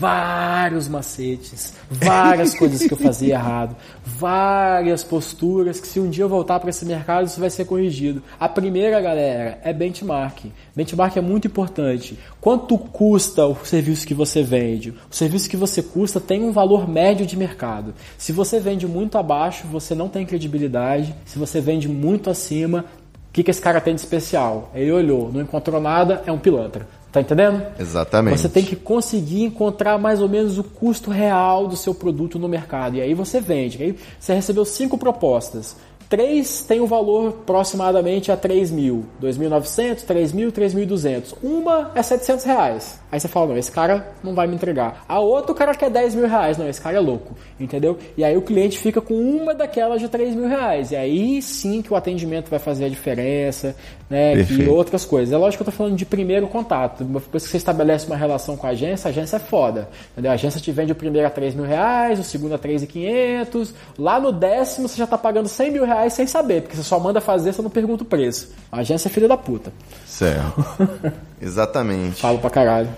vários macetes, várias coisas que eu fazia errado, várias posturas que se um dia eu voltar para esse mercado isso vai ser corrigido. A primeira, galera, é benchmark. Benchmark é muito importante. Quanto custa o serviço que você vende? O serviço que você custa tem um valor médio de mercado. Se você vende muito abaixo, você não tem credibilidade. Se você vende muito acima, o que, que esse cara tem de especial? Ele olhou, não encontrou nada, é um pilantra. Tá entendendo? Exatamente. Você tem que conseguir encontrar mais ou menos o custo real do seu produto no mercado. E aí você vende. Aí você recebeu cinco propostas. Três tem um valor aproximadamente a 3 mil, 2.900, 3 mil, 3.200. Uma é 700 reais. Aí você fala, não, esse cara não vai me entregar. A outra o cara quer 10 mil reais. Não, esse cara é louco, entendeu? E aí o cliente fica com uma daquelas de 3 mil reais. E aí sim que o atendimento vai fazer a diferença, né? E outras coisas. É lógico que eu tô falando de primeiro contato. Depois que você estabelece uma relação com a agência, a agência é foda. Entendeu? A agência te vende o primeiro a 3 mil reais, o segundo a 3.500. Lá no décimo você já tá pagando 100 mil reais reais sem saber, porque você só manda fazer, você não pergunta o preço. A agência é filha da puta. Certo. Exatamente. Falo pra caralho.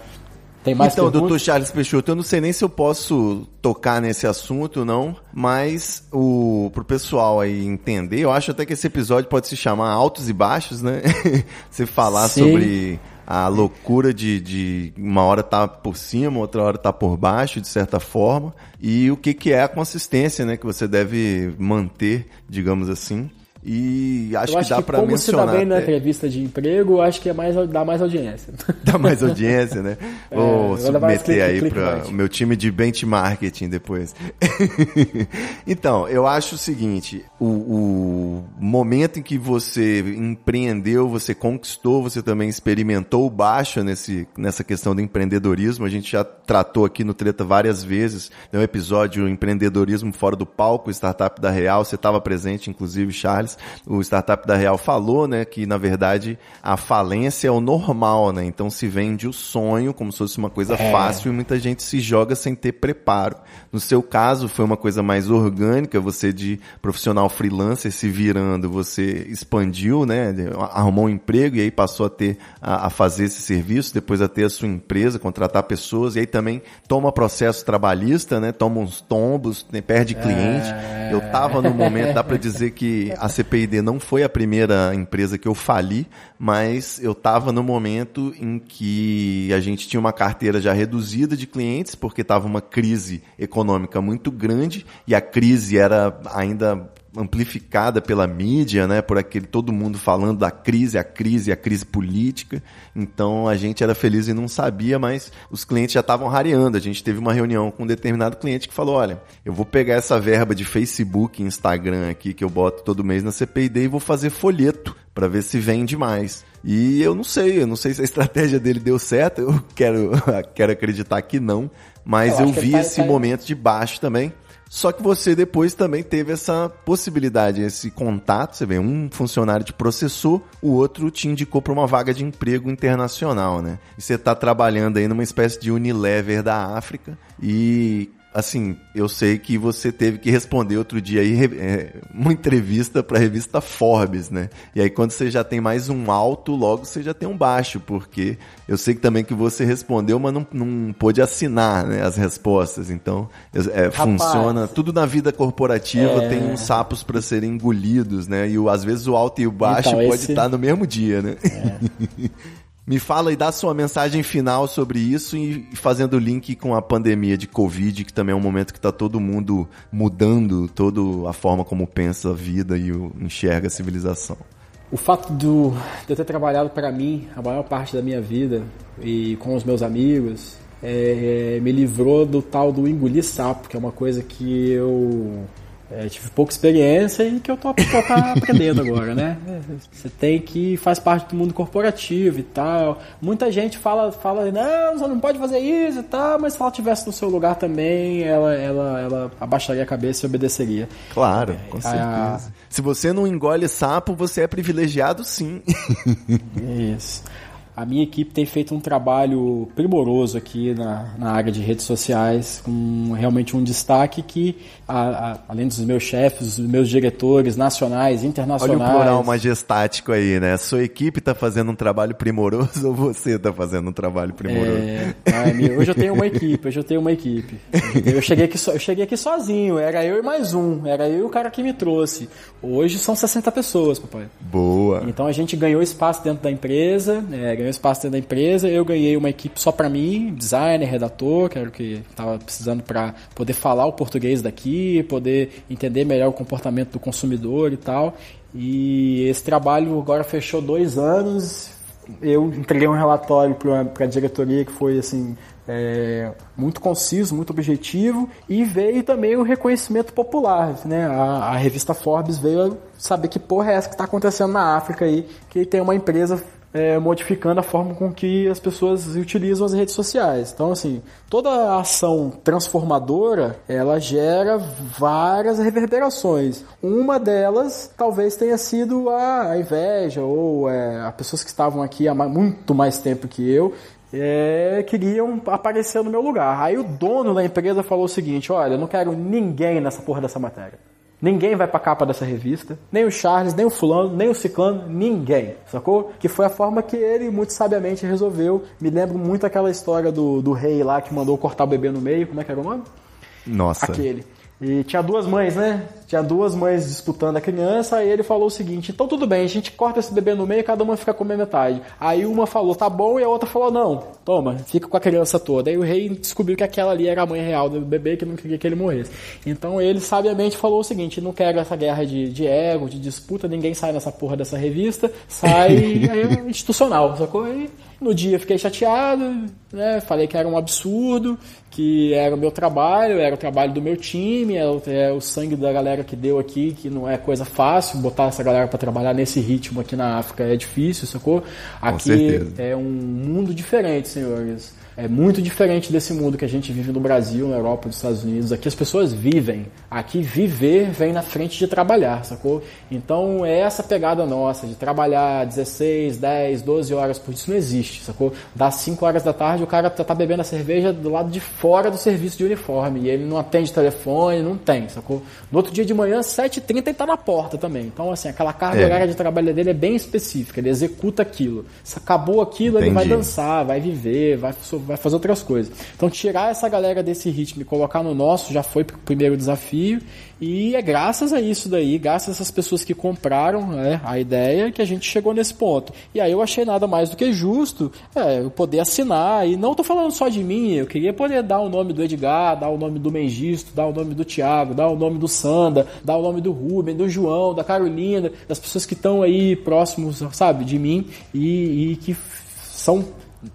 Tem mais então, perguntas? doutor Charles Peixoto, eu não sei nem se eu posso tocar nesse assunto, não, mas o pro pessoal aí entender, eu acho até que esse episódio pode se chamar Altos e Baixos, né? Você falar Sim. sobre a loucura de, de uma hora tá por cima, outra hora tá por baixo, de certa forma, e o que, que é a consistência, né, que você deve manter, digamos assim. E acho, acho que dá para mencionar. Como se dá bem na entrevista de emprego, acho que é mais, dá mais audiência. Dá mais audiência, né? É, vou submeter aí para o meu time de benchmarking depois. então, eu acho o seguinte: o, o, momento em que você empreendeu, você conquistou, você também experimentou o baixo nesse, nessa questão do empreendedorismo. A gente já tratou aqui no Treta várias vezes. Tem um episódio Empreendedorismo Fora do Palco, Startup da Real. Você estava presente, inclusive, Charles o Startup da Real falou, né, que na verdade a falência é o normal, né? Então se vende o sonho como se fosse uma coisa é. fácil e muita gente se joga sem ter preparo. No seu caso foi uma coisa mais orgânica, você de profissional freelancer se virando, você expandiu, né, arrumou um emprego e aí passou a ter a, a fazer esse serviço, depois a ter a sua empresa, contratar pessoas e aí também toma processo trabalhista, né? Toma uns tombos, né, perde cliente. É. Eu tava no momento, dá para dizer que a CPID não foi a primeira empresa que eu fali, mas eu estava no momento em que a gente tinha uma carteira já reduzida de clientes, porque estava uma crise econômica muito grande e a crise era ainda amplificada pela mídia, né, por aquele todo mundo falando da crise, a crise, a crise política. Então a gente era feliz e não sabia, mas os clientes já estavam rareando. A gente teve uma reunião com um determinado cliente que falou: "Olha, eu vou pegar essa verba de Facebook, Instagram aqui que eu boto todo mês na CPID e vou fazer folheto para ver se vende mais". E eu não sei, eu não sei se a estratégia dele deu certo. Eu quero quero acreditar que não, mas eu, eu vi tá, esse tá... momento de baixo também. Só que você depois também teve essa possibilidade, esse contato. Você vê, um funcionário te processou, o outro te indicou para uma vaga de emprego internacional, né? E você está trabalhando aí numa espécie de Unilever da África e assim, eu sei que você teve que responder outro dia aí é, uma entrevista para a revista Forbes, né? E aí quando você já tem mais um alto, logo você já tem um baixo, porque eu sei que também que você respondeu, mas não, não pôde assinar né, as respostas. Então, é, funciona. Tudo na vida corporativa é... tem uns sapos para serem engolidos, né? E às vezes o alto e o baixo então, pode esse... estar no mesmo dia, né? Me fala e dá sua mensagem final sobre isso e fazendo link com a pandemia de Covid, que também é um momento que está todo mundo mudando toda a forma como pensa a vida e enxerga a civilização. O fato do, de eu ter trabalhado para mim a maior parte da minha vida e com os meus amigos é, me livrou do tal do engolir sapo, que é uma coisa que eu é, tive pouca experiência e que eu tô, tô tá aprendendo agora, né? Você tem que faz parte do mundo corporativo e tal. Muita gente fala, fala, não, você não pode fazer isso e tal, mas se ela tivesse no seu lugar também, ela, ela, ela abaixaria a cabeça e obedeceria. Claro, com certeza. A... Se você não engole sapo, você é privilegiado sim. Isso. A minha equipe tem feito um trabalho primoroso aqui na, na área de redes sociais, com realmente um destaque que, a, a, além dos meus chefes, dos meus diretores nacionais, internacionais. Olha o plural majestático aí, né? Sua equipe está fazendo um trabalho primoroso ou você está fazendo um trabalho primoroso? É, hoje eu tenho uma equipe, hoje eu tenho uma equipe. Eu cheguei, aqui so, eu cheguei aqui sozinho, era eu e mais um, era eu e o cara que me trouxe. Hoje são 60 pessoas, papai. Boa. Então a gente ganhou espaço dentro da empresa, é, ganhou espaço dentro da empresa, eu ganhei uma equipe só para mim, designer, redator, que era o que estava precisando para poder falar o português daqui, poder entender melhor o comportamento do consumidor e tal. E esse trabalho agora fechou dois anos. Eu entreguei um relatório para a diretoria que foi assim é, muito conciso, muito objetivo e veio também o reconhecimento popular, né? A, a, revista Forbes veio saber que porra é essa que está acontecendo na África aí, que tem uma empresa é, modificando a forma com que as pessoas utilizam as redes sociais. Então, assim, toda ação transformadora, ela gera várias reverberações. Uma delas talvez tenha sido a, inveja ou é, as pessoas que estavam aqui há muito mais tempo que eu é, queriam aparecer no meu lugar. Aí o dono da empresa falou o seguinte: olha, eu não quero ninguém nessa porra dessa matéria. Ninguém vai pra capa dessa revista, nem o Charles, nem o fulano, nem o ciclano, ninguém, sacou? Que foi a forma que ele muito sabiamente resolveu. Me lembro muito aquela história do, do rei lá que mandou cortar o bebê no meio, como é que era o nome? Nossa. Aquele. E tinha duas mães, né? Tinha duas mães disputando a criança, aí ele falou o seguinte: então tudo bem, a gente corta esse bebê no meio e cada uma fica comendo metade. Aí uma falou, tá bom, e a outra falou, não, toma, fica com a criança toda. Aí o rei descobriu que aquela ali era a mãe real do bebê que não queria que ele morresse. Então ele sabiamente falou o seguinte: não quero essa guerra de, de ego, de disputa, ninguém sai nessa porra dessa revista, sai é institucional, sacou? E no dia fiquei chateado, né? Falei que era um absurdo, que era o meu trabalho, era o trabalho do meu time, é o, é o sangue da galera que deu aqui, que não é coisa fácil, botar essa galera para trabalhar nesse ritmo aqui na África é difícil, sacou? Aqui é um mundo diferente, senhores. É muito diferente desse mundo que a gente vive no Brasil, na Europa, nos Estados Unidos. Aqui as pessoas vivem. Aqui viver vem na frente de trabalhar, sacou? Então é essa pegada nossa de trabalhar 16, 10, 12 horas por dia. Isso não existe sacou? Das 5 horas da tarde o cara tá, tá bebendo a cerveja do lado de fora do serviço de uniforme. E ele não atende telefone, não tem, sacou? No outro dia de manhã, 7h30, ele tá na porta também. Então, assim, aquela carga É. horária de trabalho dele é bem específica, ele executa aquilo. Se acabou aquilo, ele vai Entendi. dançar, vai viver, vai, vai fazer outras coisas. Então, tirar essa galera desse ritmo e colocar no nosso já foi o primeiro desafio. E é graças a isso daí, graças a essas pessoas que compraram né, a ideia, que a gente chegou nesse ponto. E aí eu achei nada mais do que justo é, eu poder assinar. E não tô falando só de mim, eu queria poder dar o nome do Edgar, dar o nome do Mengisto, dar o nome do Thiago, dar o nome do Sanda, dar o nome do Ruben, do João, da Carolina, das pessoas que estão aí próximos, sabe, de mim e, e que são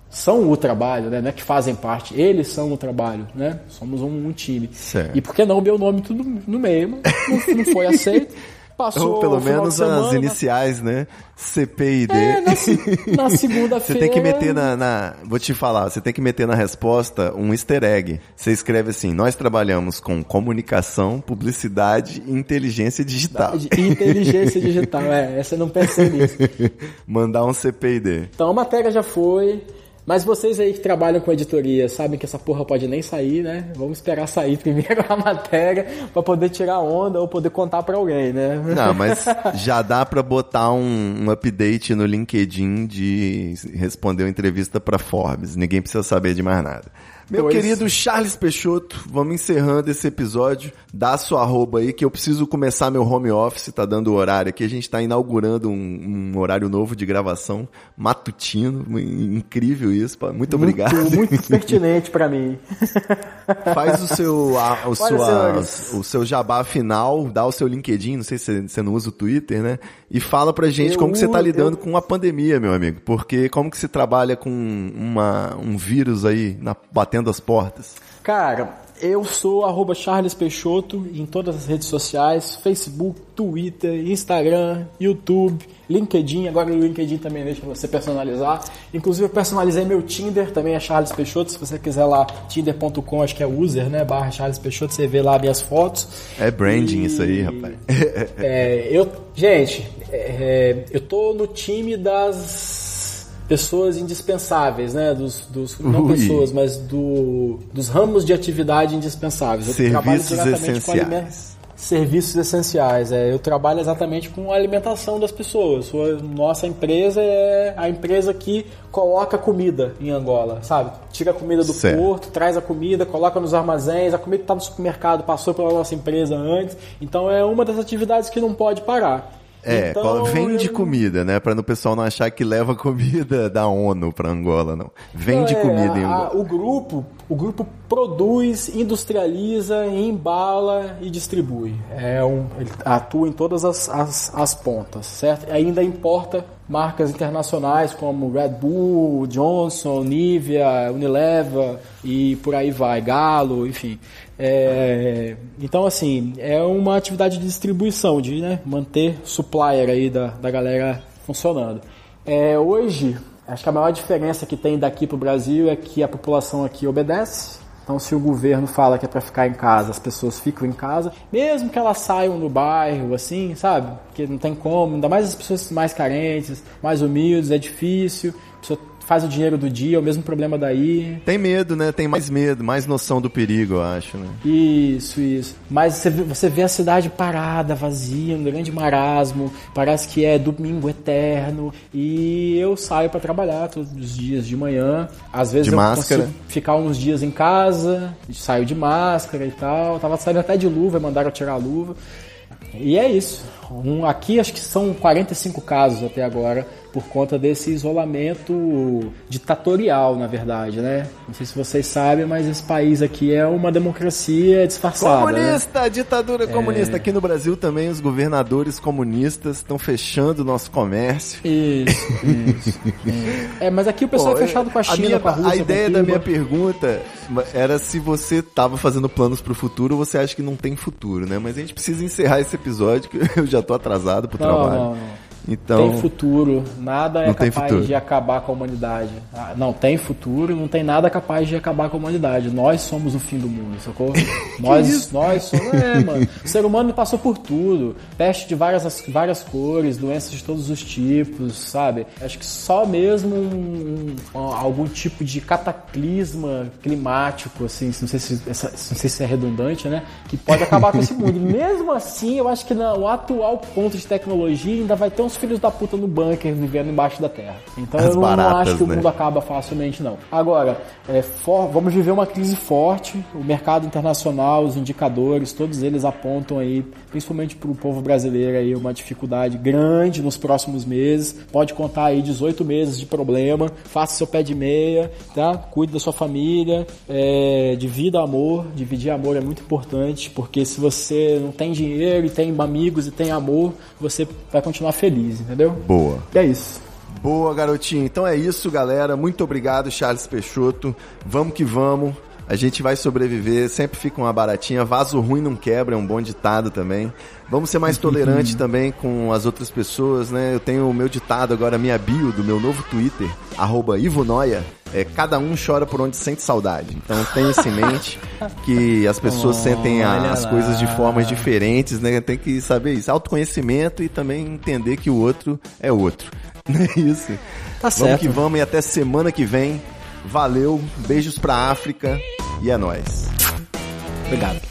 são o trabalho, né? Não é que fazem parte, eles são o trabalho, né? Somos um, um time. Certo. E por que não meu nome tudo no meio? Não, não foi aceito. Passou Ou pelo menos semana, as iniciais, né? CPID. É, na, na segunda-feira. Você tem que meter na, na- Vou te falar, você tem que meter na resposta um easter egg. Você escreve assim: nós trabalhamos com comunicação, publicidade e inteligência digital. inteligência digital. É, essa eu não pensei nisso. Mandar um CPID. Então a matéria já foi. Mas vocês aí que trabalham com editoria sabem que essa porra pode nem sair, né? Vamos esperar sair primeiro a matéria pra poder tirar onda ou poder contar pra alguém, né? Não, mas já dá pra botar um, um update no LinkedIn de responder uma entrevista pra Forbes. Ninguém precisa saber de mais nada. Meu querido Charles Peixoto, vamos encerrando esse episódio. Dá sua arroba aí que eu preciso começar meu home office, tá dando horário aqui. A gente tá inaugurando um, um horário novo de gravação matutino. Incrível isso. pá. Muito obrigado. Muito, muito pertinente pra mim. Faz o seu, a- o, sua, o seu jabá final, dá o seu LinkedIn, não sei se você não usa o Twitter, né? E fala pra gente Eu como que você tá lidando eu- com a pandemia, meu amigo. Porque como que se trabalha com uma, um vírus aí na- batendo as portas? Cara, eu sou arroba Charles Peixoto em todas as redes sociais, Facebook, Twitter, Instagram, YouTube, LinkedIn, agora o LinkedIn também deixa você personalizar. Inclusive eu personalizei meu Tinder, também é Charles Peixoto, se você quiser lá, tinder.com, acho que é user, né, barra Charles Peixoto, você vê lá minhas fotos. É branding E- isso aí, rapaz. É, eu, gente, é, eu tô no time das pessoas indispensáveis, né? Dos, dos não Ui. pessoas, mas do, dos ramos de atividade indispensáveis. Eu trabalho Serviços diretamente com essenciais. Serviços essenciais. É, eu trabalho exatamente com a alimentação das pessoas. Sua- Nossa empresa é a empresa que coloca comida em Angola, sabe? Tira a comida do Certo. porto, traz a comida, coloca nos armazéns, a comida está no supermercado, passou pela nossa empresa antes. Então é uma das atividades que não pode parar. É, Então, vende eu- comida, né? Pra o pessoal não achar que leva comida da ONU pra Angola, não. Vende É, comida em a- Angola. o grupo, o grupo produz, industrializa, embala e distribui. É um, ele atua em todas as, as, as pontas, certo? Ainda importa marcas internacionais como Red Bull, Johnson, Nivea, Unilever e por aí vai, Galo, enfim. É, então, assim, é uma atividade de distribuição, de né, manter supplier aí da, da galera funcionando. É, hoje, acho que a maior diferença que tem daqui para o Brasil é que a população aqui obedece. Então, se o governo fala que é para ficar em casa, as pessoas ficam em casa, mesmo que elas saiam no bairro, assim, sabe? Porque não tem como, ainda mais as pessoas mais carentes, mais humildes, é difícil. A pessoa faz o dinheiro do dia, é o mesmo problema daí. Tem medo, né? Tem mais medo, mais noção do perigo, eu acho, né? Isso, isso. Mas você vê, você vê a cidade parada, vazia, um grande marasmo, parece que é domingo eterno. E eu saio para trabalhar todos os dias de manhã. Às vezes De eu máscara? consigo ficar uns dias em casa, saio de máscara e tal. Tava saindo até de luva, mandaram eu tirar a luva. E é isso. Um, aqui acho que são 45 casos até agora por conta desse isolamento ditatorial, na verdade, né? Não sei se vocês sabem, mas esse país aqui é uma democracia disfarçada. né? Comunista, ditadura comunista. Aqui no Brasil também os governadores comunistas estão fechando o nosso comércio. Isso, isso. É, mas aqui o pessoal Pô, é fechado com a China, minha- com a Rússia, a ideia da minha pergunta era se você tava fazendo planos pro futuro ou você acha que não tem futuro, né? Mas a gente precisa encerrar esse episódio, que eu já tô atrasado pro Não, trabalho. não, não. Então, Tem futuro, nada é capaz futuro. de acabar com a humanidade. Ah, não, tem futuro, não tem nada capaz de acabar com a humanidade. Nós somos o fim do mundo, sacou? nós, nós somos. É, mano. O ser humano passou por tudo. Peste de várias, várias cores, doenças de todos os tipos, sabe? Acho que só mesmo um- um- algum tipo de cataclisma climático, assim, não sei, se, essa- não sei se é redundante, né? Que pode acabar com esse mundo. Mesmo assim, eu acho que no atual ponto de tecnologia ainda vai ter uns filhos da puta no bunker vivendo embaixo da terra. Então As eu não, baratas, acho que o né? mundo acaba facilmente, não. Agora, é, for- vamos viver uma crise forte. O mercado internacional, os indicadores, todos eles apontam aí, principalmente para o povo brasileiro, aí, uma dificuldade grande nos próximos meses. Pode contar aí 18 meses de problema. Faça seu pé de meia, tá? Cuide da sua família, é, divida amor. Dividir amor é muito importante, porque se você não tem dinheiro e tem amigos e tem amor, você vai continuar feliz, entendeu? boa. E é isso. Boa, garotinho. Então é isso, galera. Muito obrigado, Charles Peixoto. Vamos que vamos. A gente vai sobreviver. Sempre fica uma baratinha. Vaso ruim não quebra, é um bom ditado também. Vamos ser mais tolerantes também com as outras pessoas, né? Eu tenho o meu ditado agora, minha bio do meu novo Twitter, arroba Ivonoia. É, cada um chora por onde sente saudade. Então tenha isso em mente que as pessoas sentem a- as coisas de formas diferentes, né? Tem que saber isso. Autoconhecimento e também entender que o outro é outro. Não é isso? Tá Vamos certo. que vamos e até semana que vem. Valeu, beijos pra África e é nóis. Obrigado.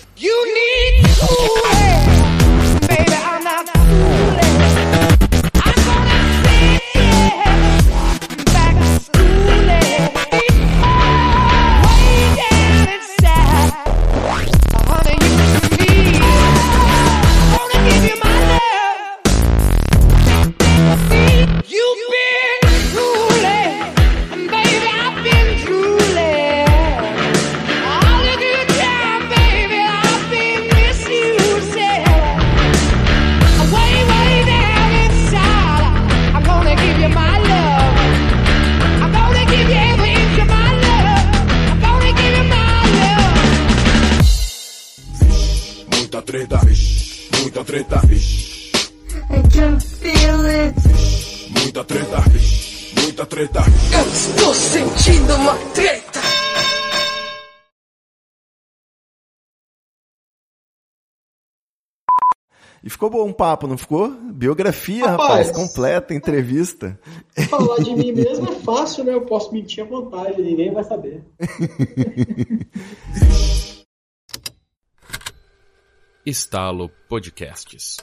E ficou bom o papo, não ficou? Biografia, Rapaz. rapaz, completa, entrevista. Falar de mim mesmo é fácil, né? Eu posso mentir à vontade, ninguém vai saber. Estalo Podcasts.